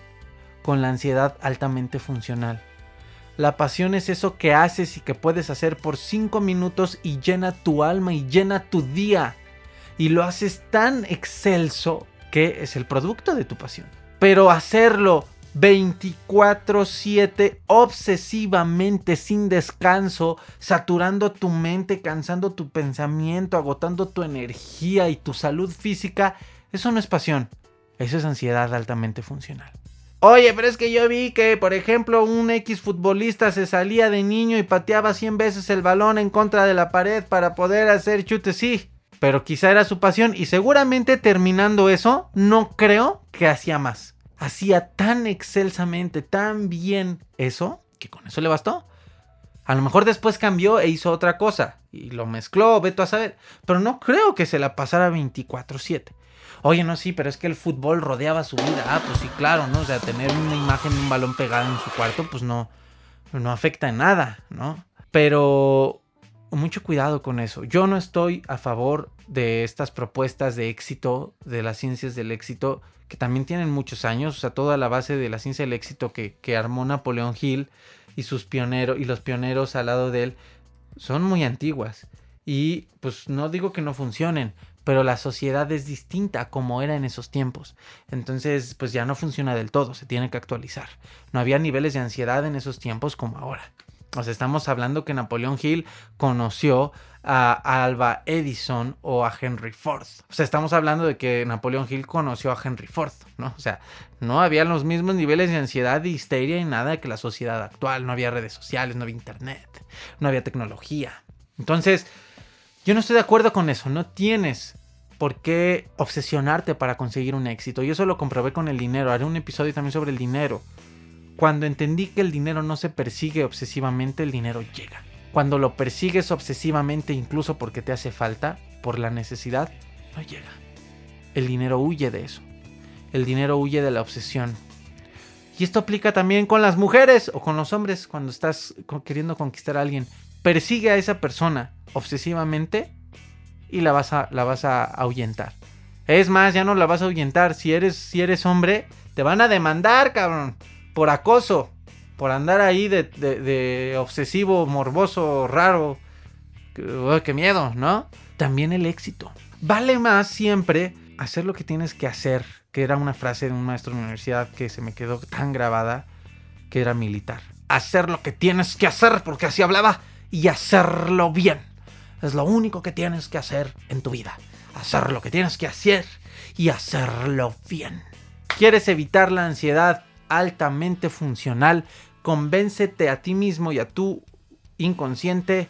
S1: con la ansiedad altamente funcional. La pasión es eso que haces y que puedes hacer por 5 minutos y llena tu alma y llena tu día. Y lo haces tan excelso que es el producto de tu pasión. Pero hacerlo 24/7 obsesivamente sin descanso, saturando tu mente, cansando tu pensamiento, agotando tu energía y tu salud física, eso no es pasión, eso es ansiedad altamente funcional. Oye, pero es que yo vi que, por ejemplo, un X futbolista se salía de niño y pateaba 100 veces el balón en contra de la pared para poder hacer chutes, sí. Pero quizá era su pasión y seguramente terminando eso, no creo que hacía más. Hacía tan excelsamente, tan bien eso, que con eso le bastó. A lo mejor después cambió e hizo otra cosa y lo mezcló, veto a saber. Pero no creo que se la pasara 24/7. Oye, no, sí, pero es que el fútbol rodeaba su vida. Ah, pues sí, claro, ¿no? O sea, tener una imagen de un balón pegado en su cuarto, pues no, no afecta en nada, ¿no? Pero mucho cuidado con eso. Yo no estoy a favor de estas propuestas de éxito, de las ciencias del éxito, que también tienen muchos años. O sea, toda la base de la ciencia del éxito que, que armó Napoleón Hill y sus pioneros y los pioneros al lado de él son muy antiguas. Y pues no digo que no funcionen, pero la sociedad es distinta a como era en esos tiempos. Entonces, pues ya no funciona del todo, se tiene que actualizar. No había niveles de ansiedad en esos tiempos como ahora. O sea, estamos hablando que Napoleón Hill conoció a Alba Edison o a Henry Ford. O sea, estamos hablando de que Napoleón Hill conoció a Henry Ford, ¿no? O sea, no había los mismos niveles de ansiedad y histeria y nada que la sociedad actual. No había redes sociales, no había internet, no había tecnología. Entonces, yo no estoy de acuerdo con eso. No tienes por qué obsesionarte para conseguir un éxito. Yo eso lo comprobé con el dinero. Haré un episodio también sobre el dinero. Cuando entendí que el dinero no se persigue obsesivamente, el dinero llega. Cuando lo persigues obsesivamente, incluso porque te hace falta, por la necesidad, no llega. El dinero huye de eso. El dinero huye de la obsesión. Y esto aplica también con las mujeres o con los hombres cuando estás queriendo conquistar a alguien persigue a esa persona obsesivamente y la vas a, la vas a ahuyentar. Es más, ya no la vas a ahuyentar. Si eres, si eres hombre, te van a demandar, cabrón. Por acoso. Por andar ahí de, de, obsesivo, morboso, raro. qué miedo, ¿no? También el éxito. Vale más siempre hacer lo que tienes que hacer. Que era una frase de un maestro de universidad que se me quedó tan grabada. Que era militar. Hacer lo que tienes que hacer porque así hablaba y hacerlo bien. Es lo único que tienes que hacer en tu vida. Hacer lo que tienes que hacer y hacerlo bien. ¿Quieres evitar la ansiedad altamente funcional? Convéncete a ti mismo y a tu inconsciente.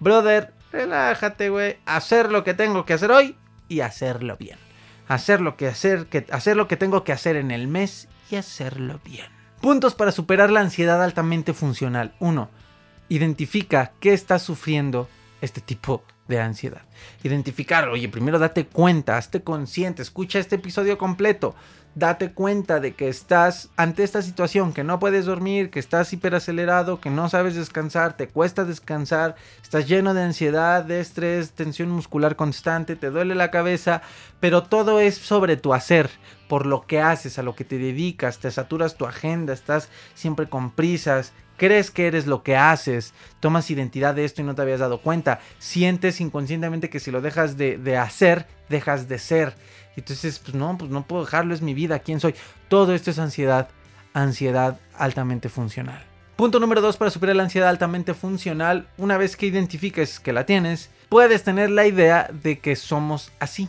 S1: Brother, relájate, güey. Hacer lo que tengo que hacer hoy y hacerlo bien. Hacer lo que hacer, que, hacer lo que tengo que hacer en el mes y hacerlo bien. Puntos para superar la ansiedad altamente funcional. 1 identifica qué está sufriendo este tipo de ansiedad. Identificar, oye, primero date cuenta, hazte consciente, escucha este episodio completo, date cuenta de que estás ante esta situación, que no puedes dormir, que estás hiperacelerado, que no sabes descansar, te cuesta descansar, estás lleno de ansiedad, de estrés, tensión muscular constante, te duele la cabeza, pero todo es sobre tu hacer, por lo que haces, a lo que te dedicas, te saturas tu agenda, estás siempre con prisas, crees que eres lo que haces, tomas identidad de esto y no te habías dado cuenta, sientes inconscientemente que si lo dejas de, hacer, dejas de ser. Entonces, pues no, pues no puedo dejarlo, es mi vida, ¿quién soy? Todo esto es ansiedad, ansiedad altamente funcional. Punto número dos para superar la ansiedad altamente funcional, una vez que identifiques que la tienes, puedes tener la idea de que somos así,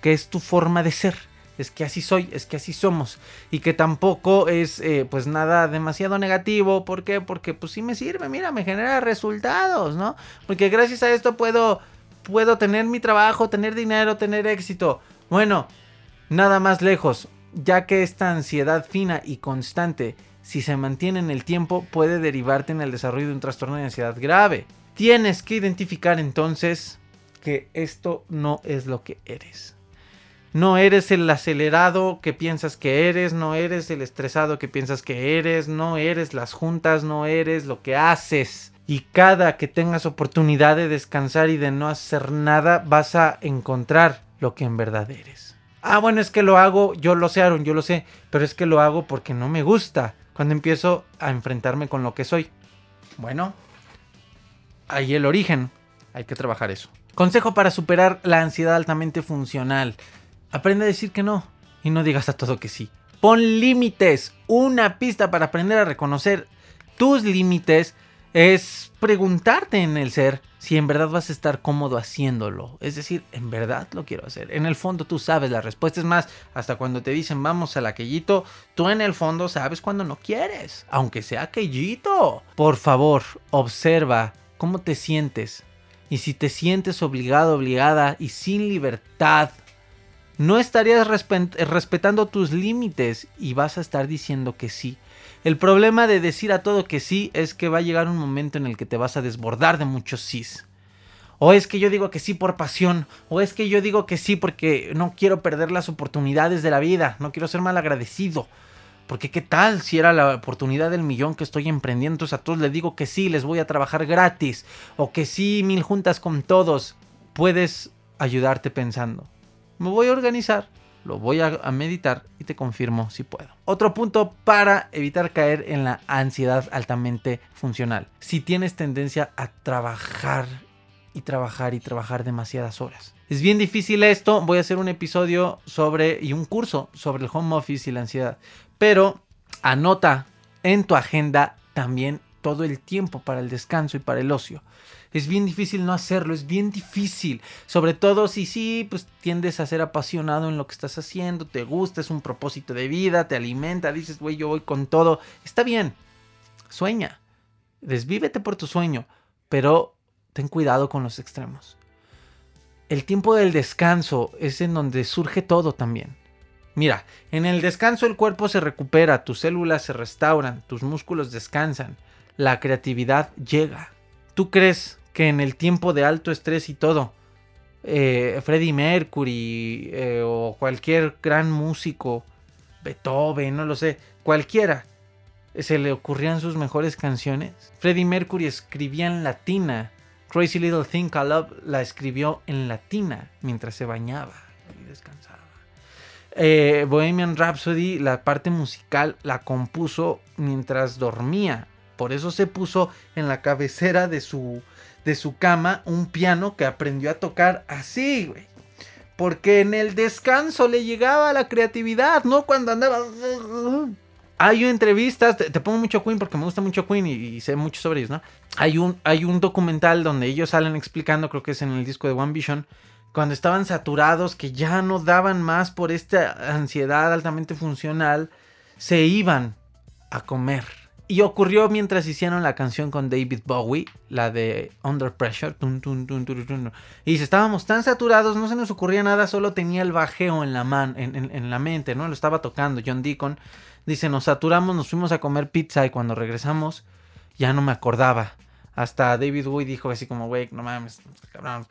S1: que es tu forma de ser es que así soy, es que así somos. Y que tampoco es eh, pues nada demasiado negativo. ¿Por qué? Porque pues sí me sirve, mira, me genera resultados, ¿no? Porque gracias a esto puedo, puedo tener mi trabajo, tener dinero, tener éxito. Bueno, nada más lejos, ya que esta ansiedad fina y constante, si se mantiene en el tiempo, puede derivarte en el desarrollo de un trastorno de ansiedad grave. Tienes que identificar entonces que esto no es lo que eres. No eres el acelerado que piensas que eres, no eres el estresado que piensas que eres, no eres las juntas, no eres lo que haces. Y cada que tengas oportunidad de descansar y de no hacer nada, vas a encontrar lo que en verdad eres. Ah, bueno, es que lo hago, yo lo sé, Aaron, yo lo sé, pero es que lo hago porque no me gusta cuando empiezo a enfrentarme con lo que soy. Bueno, ahí el origen, hay que trabajar eso. Consejo para superar la ansiedad altamente funcional. Aprende a decir que no y no digas a todo que sí. Pon límites. Una pista para aprender a reconocer tus límites es preguntarte en el ser si en verdad vas a estar cómodo haciéndolo. Es decir, en verdad lo quiero hacer. En el fondo tú sabes la respuesta. Es más, hasta cuando te dicen vamos al aquellito, tú en el fondo sabes cuando no quieres. Aunque sea aquellito. Por favor, observa cómo te sientes. Y si te sientes obligado, obligada y sin libertad no estarías respetando tus límites y vas a estar diciendo que sí. El problema de decir a todo que sí es que va a llegar un momento en el que te vas a desbordar de muchos sís. O es que yo digo que sí por pasión, o es que yo digo que sí porque no quiero perder las oportunidades de la vida, no quiero ser mal agradecido. Porque qué tal si era la oportunidad del millón que estoy emprendiendo, entonces a todos les digo que sí, les voy a trabajar gratis, o que sí, mil juntas con todos. Puedes ayudarte pensando. Me voy a organizar, lo voy a, meditar y te confirmo si puedo. Otro punto para evitar caer en la ansiedad altamente funcional. Si tienes tendencia a trabajar y trabajar y trabajar demasiadas horas. Es bien difícil esto, voy a hacer un episodio sobre y un curso sobre el home office y la ansiedad, pero anota en tu agenda también todo el tiempo para el descanso y para el ocio es bien difícil no hacerlo, es bien difícil. Sobre todo si sí, pues tiendes a ser apasionado en lo que estás haciendo, te gusta, es un propósito de vida, te alimenta, dices, güey, yo voy con todo. Está bien, sueña, desvívete por tu sueño, pero ten cuidado con los extremos. El tiempo del descanso es en donde surge todo también. Mira, en el descanso el cuerpo se recupera, tus células se restauran, tus músculos descansan, la creatividad llega. ¿Tú crees que en el tiempo de alto estrés y todo, eh, Freddie Mercury eh, o cualquier gran músico, Beethoven, no lo sé, cualquiera, se le ocurrían sus mejores canciones. Freddie Mercury escribía en latina. Crazy Little Thing I Love la escribió en latina mientras se bañaba y descansaba. Eh, Bohemian Rhapsody, la parte musical, la compuso mientras dormía. Por eso se puso en la cabecera de su, de su cama un piano que aprendió a tocar así, güey. Porque en el descanso le llegaba la creatividad, no cuando andaba... Hay entrevistas, te, pongo mucho Queen porque me gusta mucho Queen y, sé mucho sobre ellos, ¿no? Hay un, hay un documental donde ellos salen explicando, creo que es en el disco de One Vision, cuando estaban saturados, que ya no daban más por esta ansiedad altamente funcional, se iban a comer y ocurrió mientras hicieron la canción con David Bowie, la de Under Pressure. y estábamos tan saturados, no se nos ocurría nada, solo tenía el bajeo en la, man, en, la mente, ¿no? Lo estaba tocando John Deacon. Dice, nos saturamos, nos fuimos a comer pizza y cuando regresamos ya no me acordaba. Hasta David Bowie dijo así como, güey, no mames, cabrón.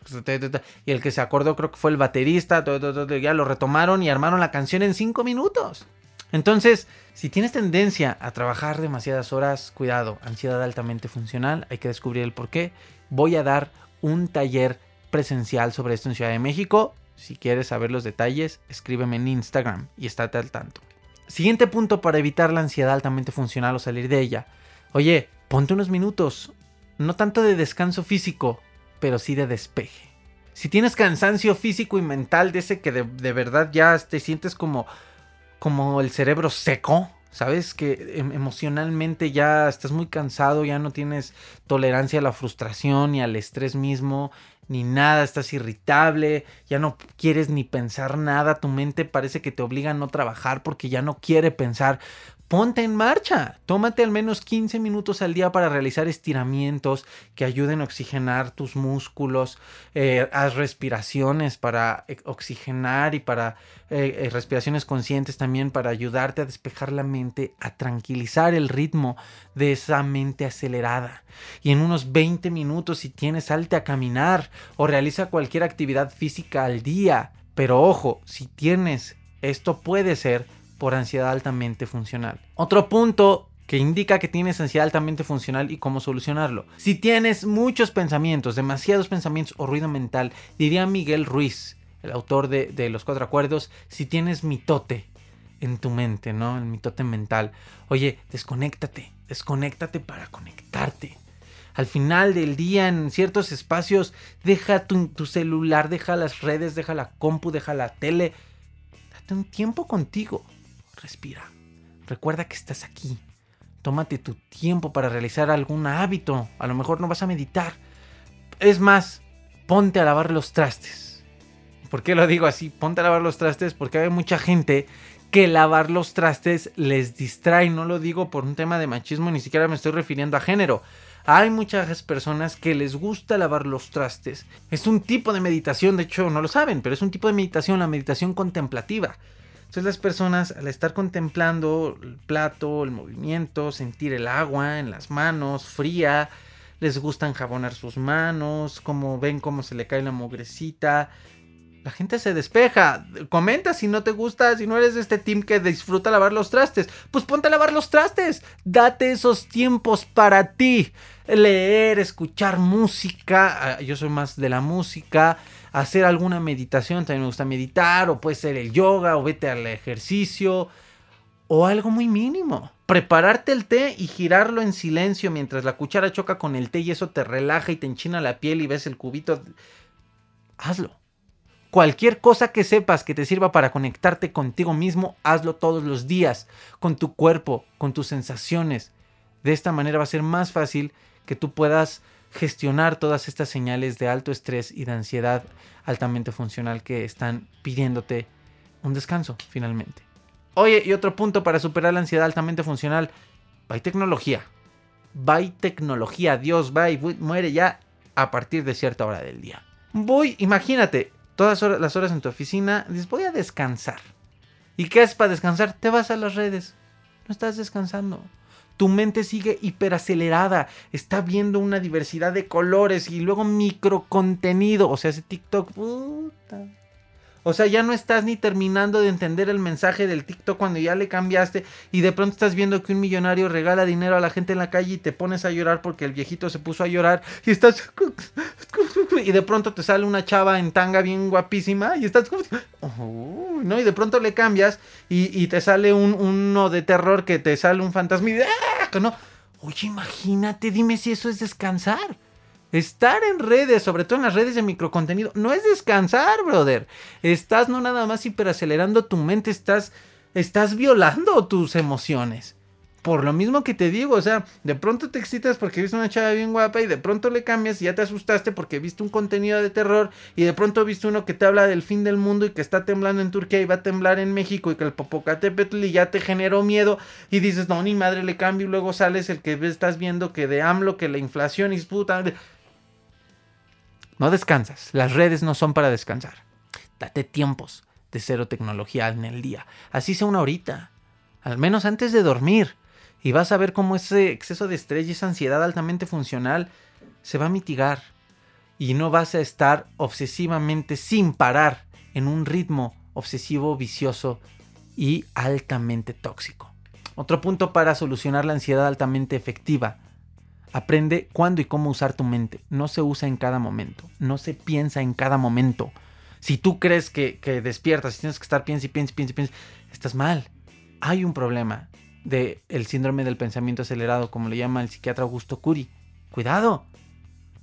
S1: Y el que se acordó creo que fue el baterista, ya lo retomaron y armaron la canción en cinco minutos. Entonces, si tienes tendencia a trabajar demasiadas horas, cuidado, ansiedad altamente funcional, hay que descubrir el por qué. Voy a dar un taller presencial sobre esto en Ciudad de México. Si quieres saber los detalles, escríbeme en Instagram y estate al tanto. Siguiente punto para evitar la ansiedad altamente funcional o salir de ella. Oye, ponte unos minutos, no tanto de descanso físico, pero sí de despeje. Si tienes cansancio físico y mental de ese que de, verdad ya te sientes como, como el cerebro seco, ¿sabes? Que em, emocionalmente ya estás muy cansado, ya no tienes tolerancia a la frustración ni al estrés mismo, ni nada, estás irritable, ya no quieres ni pensar nada, tu mente parece que te obliga a no trabajar porque ya no quiere pensar ponte en marcha. Tómate al menos 15 minutos al día para realizar estiramientos que ayuden a oxigenar tus músculos. Eh, haz respiraciones para eh, oxigenar y para eh, respiraciones conscientes también para ayudarte a despejar la mente, a tranquilizar el ritmo de esa mente acelerada. Y en unos 20 minutos, si tienes, salte a caminar o realiza cualquier actividad física al día. Pero ojo, si tienes, esto puede ser por ansiedad altamente funcional. Otro punto que indica que tienes ansiedad altamente funcional y cómo solucionarlo. Si tienes muchos pensamientos, demasiados pensamientos o ruido mental, diría Miguel Ruiz, el autor de, Los Cuatro Acuerdos, si tienes mitote en tu mente, ¿no? El mitote mental. Oye, desconéctate, desconéctate para conectarte. Al final del día, en ciertos espacios, deja tu, tu celular, deja las redes, deja la compu, deja la tele. Date un tiempo contigo respira. Recuerda que estás aquí. Tómate tu tiempo para realizar algún hábito. A lo mejor no vas a meditar. Es más, ponte a lavar los trastes. ¿Por qué lo digo así? Ponte a lavar los trastes porque hay mucha gente que lavar los trastes les distrae. No lo digo por un tema de machismo, ni siquiera me estoy refiriendo a género. Hay muchas personas que les gusta lavar los trastes. Es un tipo de meditación, de hecho no lo saben, pero es un tipo de meditación, la meditación contemplativa. Entonces las personas al estar contemplando el plato, el movimiento, sentir el agua en las manos, fría, les gusta enjabonar sus manos, como ven cómo se le cae la mugrecita. La gente se despeja. Comenta si no te gusta, si no eres de este team que disfruta lavar los trastes. Pues ponte a lavar los trastes. Date esos tiempos para ti. Leer, escuchar música. Ah, yo soy más de la música hacer alguna meditación, también me gusta meditar, o puede ser el yoga, o vete al ejercicio, o algo muy mínimo. Prepararte el té y girarlo en silencio mientras la cuchara choca con el té y eso te relaja y te enchina la piel y ves el cubito. Hazlo. Cualquier cosa que sepas que te sirva para conectarte contigo mismo, hazlo todos los días, con tu cuerpo, con tus sensaciones. De esta manera va a ser más fácil que tú puedas gestionar todas estas señales de alto estrés y de ansiedad altamente funcional que están pidiéndote un descanso finalmente. Oye, y otro punto para superar la ansiedad altamente funcional, hay tecnología. Hay tecnología, Dios y muere ya a partir de cierta hora del día. Voy, imagínate, todas las horas en tu oficina, dices, voy a descansar. ¿Y qué es para descansar? Te vas a las redes. No estás descansando. Tu mente sigue hiperacelerada, está viendo una diversidad de colores y luego microcontenido. O sea, ese TikTok, puta. O sea, ya no estás ni terminando de entender el mensaje del TikTok cuando ya le cambiaste y de pronto estás viendo que un millonario regala dinero a la gente en la calle y te pones a llorar porque el viejito se puso a llorar y estás y de pronto te sale una chava en tanga bien guapísima y estás ¿no? Y de pronto le cambias y, te sale un, uno de terror que te sale un fantasma y ¡ah! ¿no? Oye, imagínate, dime si eso es descansar. Estar en redes, sobre todo en las redes de microcontenido, no es descansar, brother. Estás no nada más hiperacelerando tu mente, estás, estás violando tus emociones. Por lo mismo que te digo, o sea, de pronto te excitas porque viste una chava bien guapa y de pronto le cambias y ya te asustaste porque viste un contenido de terror y de pronto viste uno que te habla del fin del mundo y que está temblando en Turquía y va a temblar en México y que el Popocatépetl y ya te generó miedo y dices, no, ni madre le cambio y luego sales el que estás viendo que de AMLO, que la inflación y puta no descansas. Las redes no son para descansar. Date tiempos de cero tecnología en el día. Así sea una horita. Al menos antes de dormir. Y vas a ver cómo ese exceso de estrés y esa ansiedad altamente funcional se va a mitigar y no vas a estar obsesivamente sin parar en un ritmo obsesivo, vicioso y altamente tóxico. Otro punto para solucionar la ansiedad altamente efectiva. Aprende cuándo y cómo usar tu mente. No se usa en cada momento. No se piensa en cada momento. Si tú crees que, despiertas y tienes que estar piensa y piensa y piensa piensa, estás mal. Hay un problema del el síndrome del pensamiento acelerado, como le llama el psiquiatra Augusto Curi. Cuidado.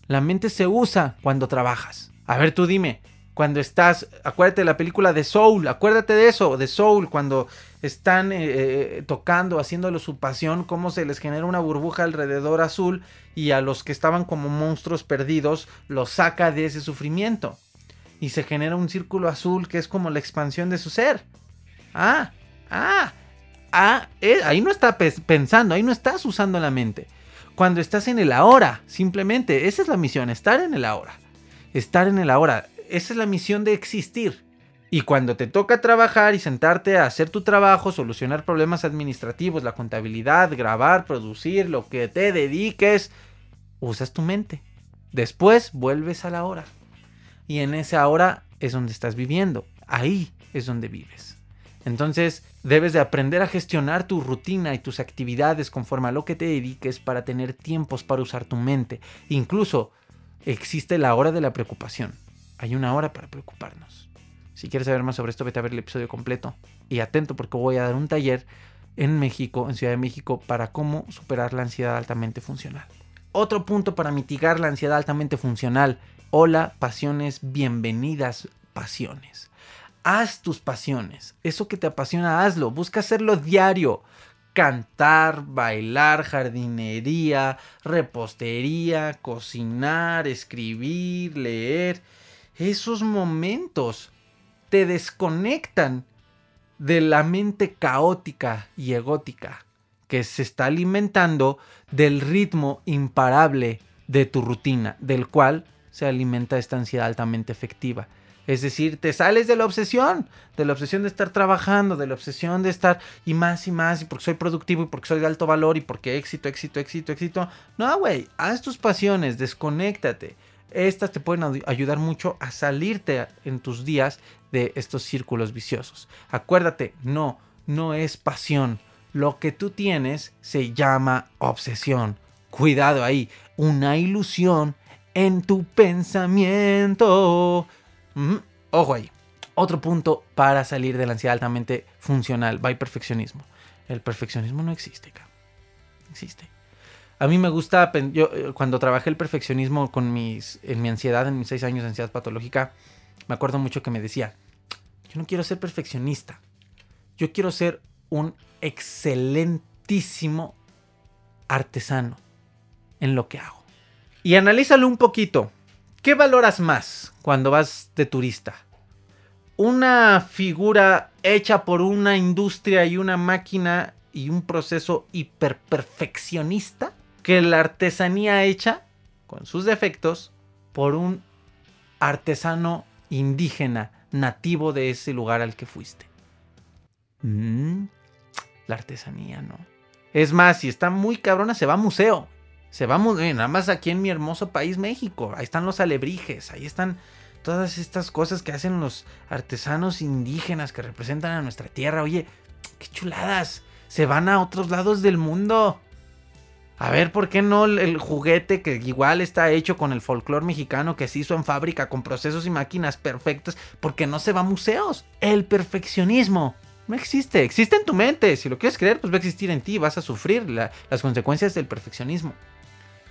S1: La mente se usa cuando trabajas. A ver, tú dime, cuando estás, acuérdate de la película de Soul, acuérdate de eso, de Soul, cuando están eh, eh, tocando, haciéndolo su pasión, cómo se les genera una burbuja alrededor azul y a los que estaban como monstruos perdidos los saca de ese sufrimiento. Y se genera un círculo azul que es como la expansión de su ser. Ah, ah, ah, eh, ahí no estás pensando, ahí no estás usando la mente. Cuando estás en el ahora, simplemente, esa es la misión, estar en el ahora. Estar en el ahora esa es la misión de existir. Y cuando te toca trabajar y sentarte a hacer tu trabajo, solucionar problemas administrativos, la contabilidad, grabar, producir, lo que te dediques, usas tu mente. Después vuelves a la hora. Y en esa hora es donde estás viviendo. Ahí es donde vives. Entonces debes de aprender a gestionar tu rutina y tus actividades conforme a lo que te dediques para tener tiempos para usar tu mente. Incluso existe la hora de la preocupación. Hay una hora para preocuparnos. Si quieres saber más sobre esto, vete a ver el episodio completo. Y atento porque voy a dar un taller en México, en Ciudad de México, para cómo superar la ansiedad altamente funcional. Otro punto para mitigar la ansiedad altamente funcional. Hola, pasiones, bienvenidas pasiones. Haz tus pasiones. Eso que te apasiona, hazlo. Busca hacerlo diario. Cantar, bailar, jardinería, repostería, cocinar, escribir, leer esos momentos te desconectan de la mente caótica y egótica que se está alimentando del ritmo imparable de tu rutina, del cual se alimenta esta ansiedad altamente efectiva. Es decir, te sales de la obsesión, de la obsesión de estar trabajando, de la obsesión de estar y más y más, y porque soy productivo y porque soy de alto valor y porque éxito, éxito, éxito, éxito. No, güey, haz tus pasiones, desconéctate. Estas te pueden ayudar mucho a salirte en tus días de estos círculos viciosos. Acuérdate, no, no es pasión. Lo que tú tienes se llama obsesión. Cuidado ahí, una ilusión en tu pensamiento. Mm, ojo ahí. Otro punto para salir de la ansiedad altamente funcional, va perfeccionismo. El perfeccionismo no existe, cabrón. Existe. A mí me gusta, yo eh, cuando trabajé el perfeccionismo con mis, en mi ansiedad, en mis seis años de ansiedad patológica, me acuerdo mucho que me decía, yo no quiero ser perfeccionista, yo quiero ser un excelentísimo artesano en lo que hago. Y analízalo un poquito. ¿Qué valoras más cuando vas de turista? ¿Una figura hecha por una industria y una máquina y un proceso hiperperfeccionista? Que la artesanía hecha, con sus defectos, por un artesano indígena nativo de ese lugar al que fuiste. Mm, la artesanía, ¿no? Es más, si está muy cabrona, se va a museo. Se va a museo, nada más aquí en mi hermoso país, México. Ahí están los alebrijes, ahí están todas estas cosas que hacen los artesanos indígenas que representan a nuestra tierra. Oye, qué chuladas. Se van a otros lados del mundo. A ver, ¿por qué no el juguete que igual está hecho con el folclore mexicano que se hizo en fábrica con procesos y máquinas perfectas? ¿Por qué no se va a museos? El perfeccionismo no existe, existe en tu mente. Si lo quieres creer, pues va a existir en ti, vas a sufrir las consecuencias del perfeccionismo.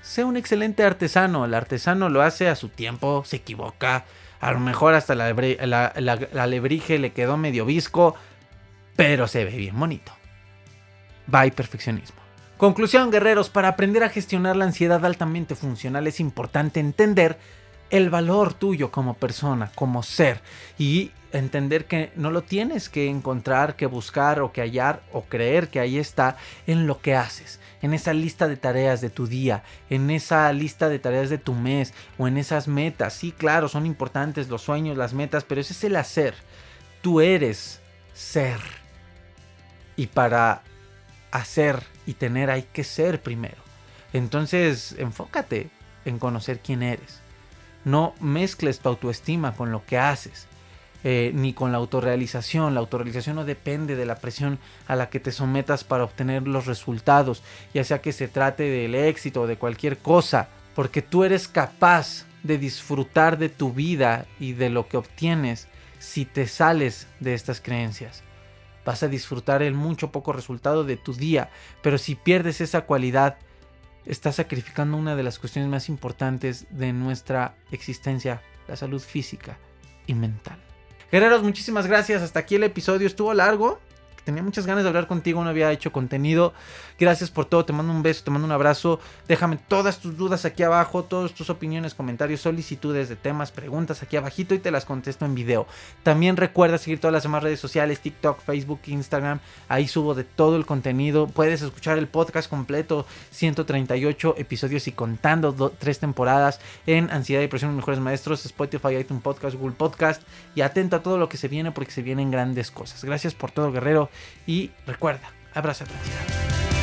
S1: Sé un excelente artesano, el artesano lo hace a su tiempo, se equivoca, a lo mejor hasta la, la le quedó medio visco, pero se ve bien bonito. Bye perfeccionismo. Conclusión, guerreros, para aprender a gestionar la ansiedad altamente funcional es importante entender el valor tuyo como persona, como ser, y entender que no lo tienes que encontrar, que buscar o que hallar o creer que ahí está en lo que haces, en esa lista de tareas de tu día, en esa lista de tareas de tu mes o en esas metas. Sí, claro, son importantes los sueños, las metas, pero ese es el hacer. Tú eres ser. Y para hacer y tener hay que ser primero. Entonces, enfócate, en conocer quién eres. No mezcles tu autoestima con lo que haces. Eh, ni con la autorrealización. La autorrealización no depende de la presión a la que te sometas para obtener los resultados, ya sea que se trate del éxito o de cualquier cosa, porque tú eres capaz de disfrutar de tu vida y de lo que obtienes si te sales de estas creencias. Vas a disfrutar el mucho poco resultado de tu día, pero si pierdes esa cualidad, estás sacrificando una de las cuestiones más importantes de nuestra existencia, la salud física y mental. Guerreros, muchísimas gracias. Hasta aquí el episodio. Estuvo largo, tenía muchas ganas de hablar contigo, no había hecho contenido. Gracias por todo, te mando un beso, te mando un abrazo. Déjame todas tus dudas aquí abajo, todas tus opiniones, comentarios, solicitudes de temas, preguntas aquí abajito y te las contesto en video. También recuerda seguir todas las demás redes sociales, TikTok, Facebook, Instagram. Ahí subo de todo el contenido. Puedes escuchar el podcast completo, 138 episodios y contando tres temporadas en Ansiedad y Presión, Mejores Maestros, Spotify, iTunes Podcast, Google Podcast. Y atento a todo lo que se viene porque se vienen grandes cosas. Gracias por todo, guerrero y recuerda, abraza la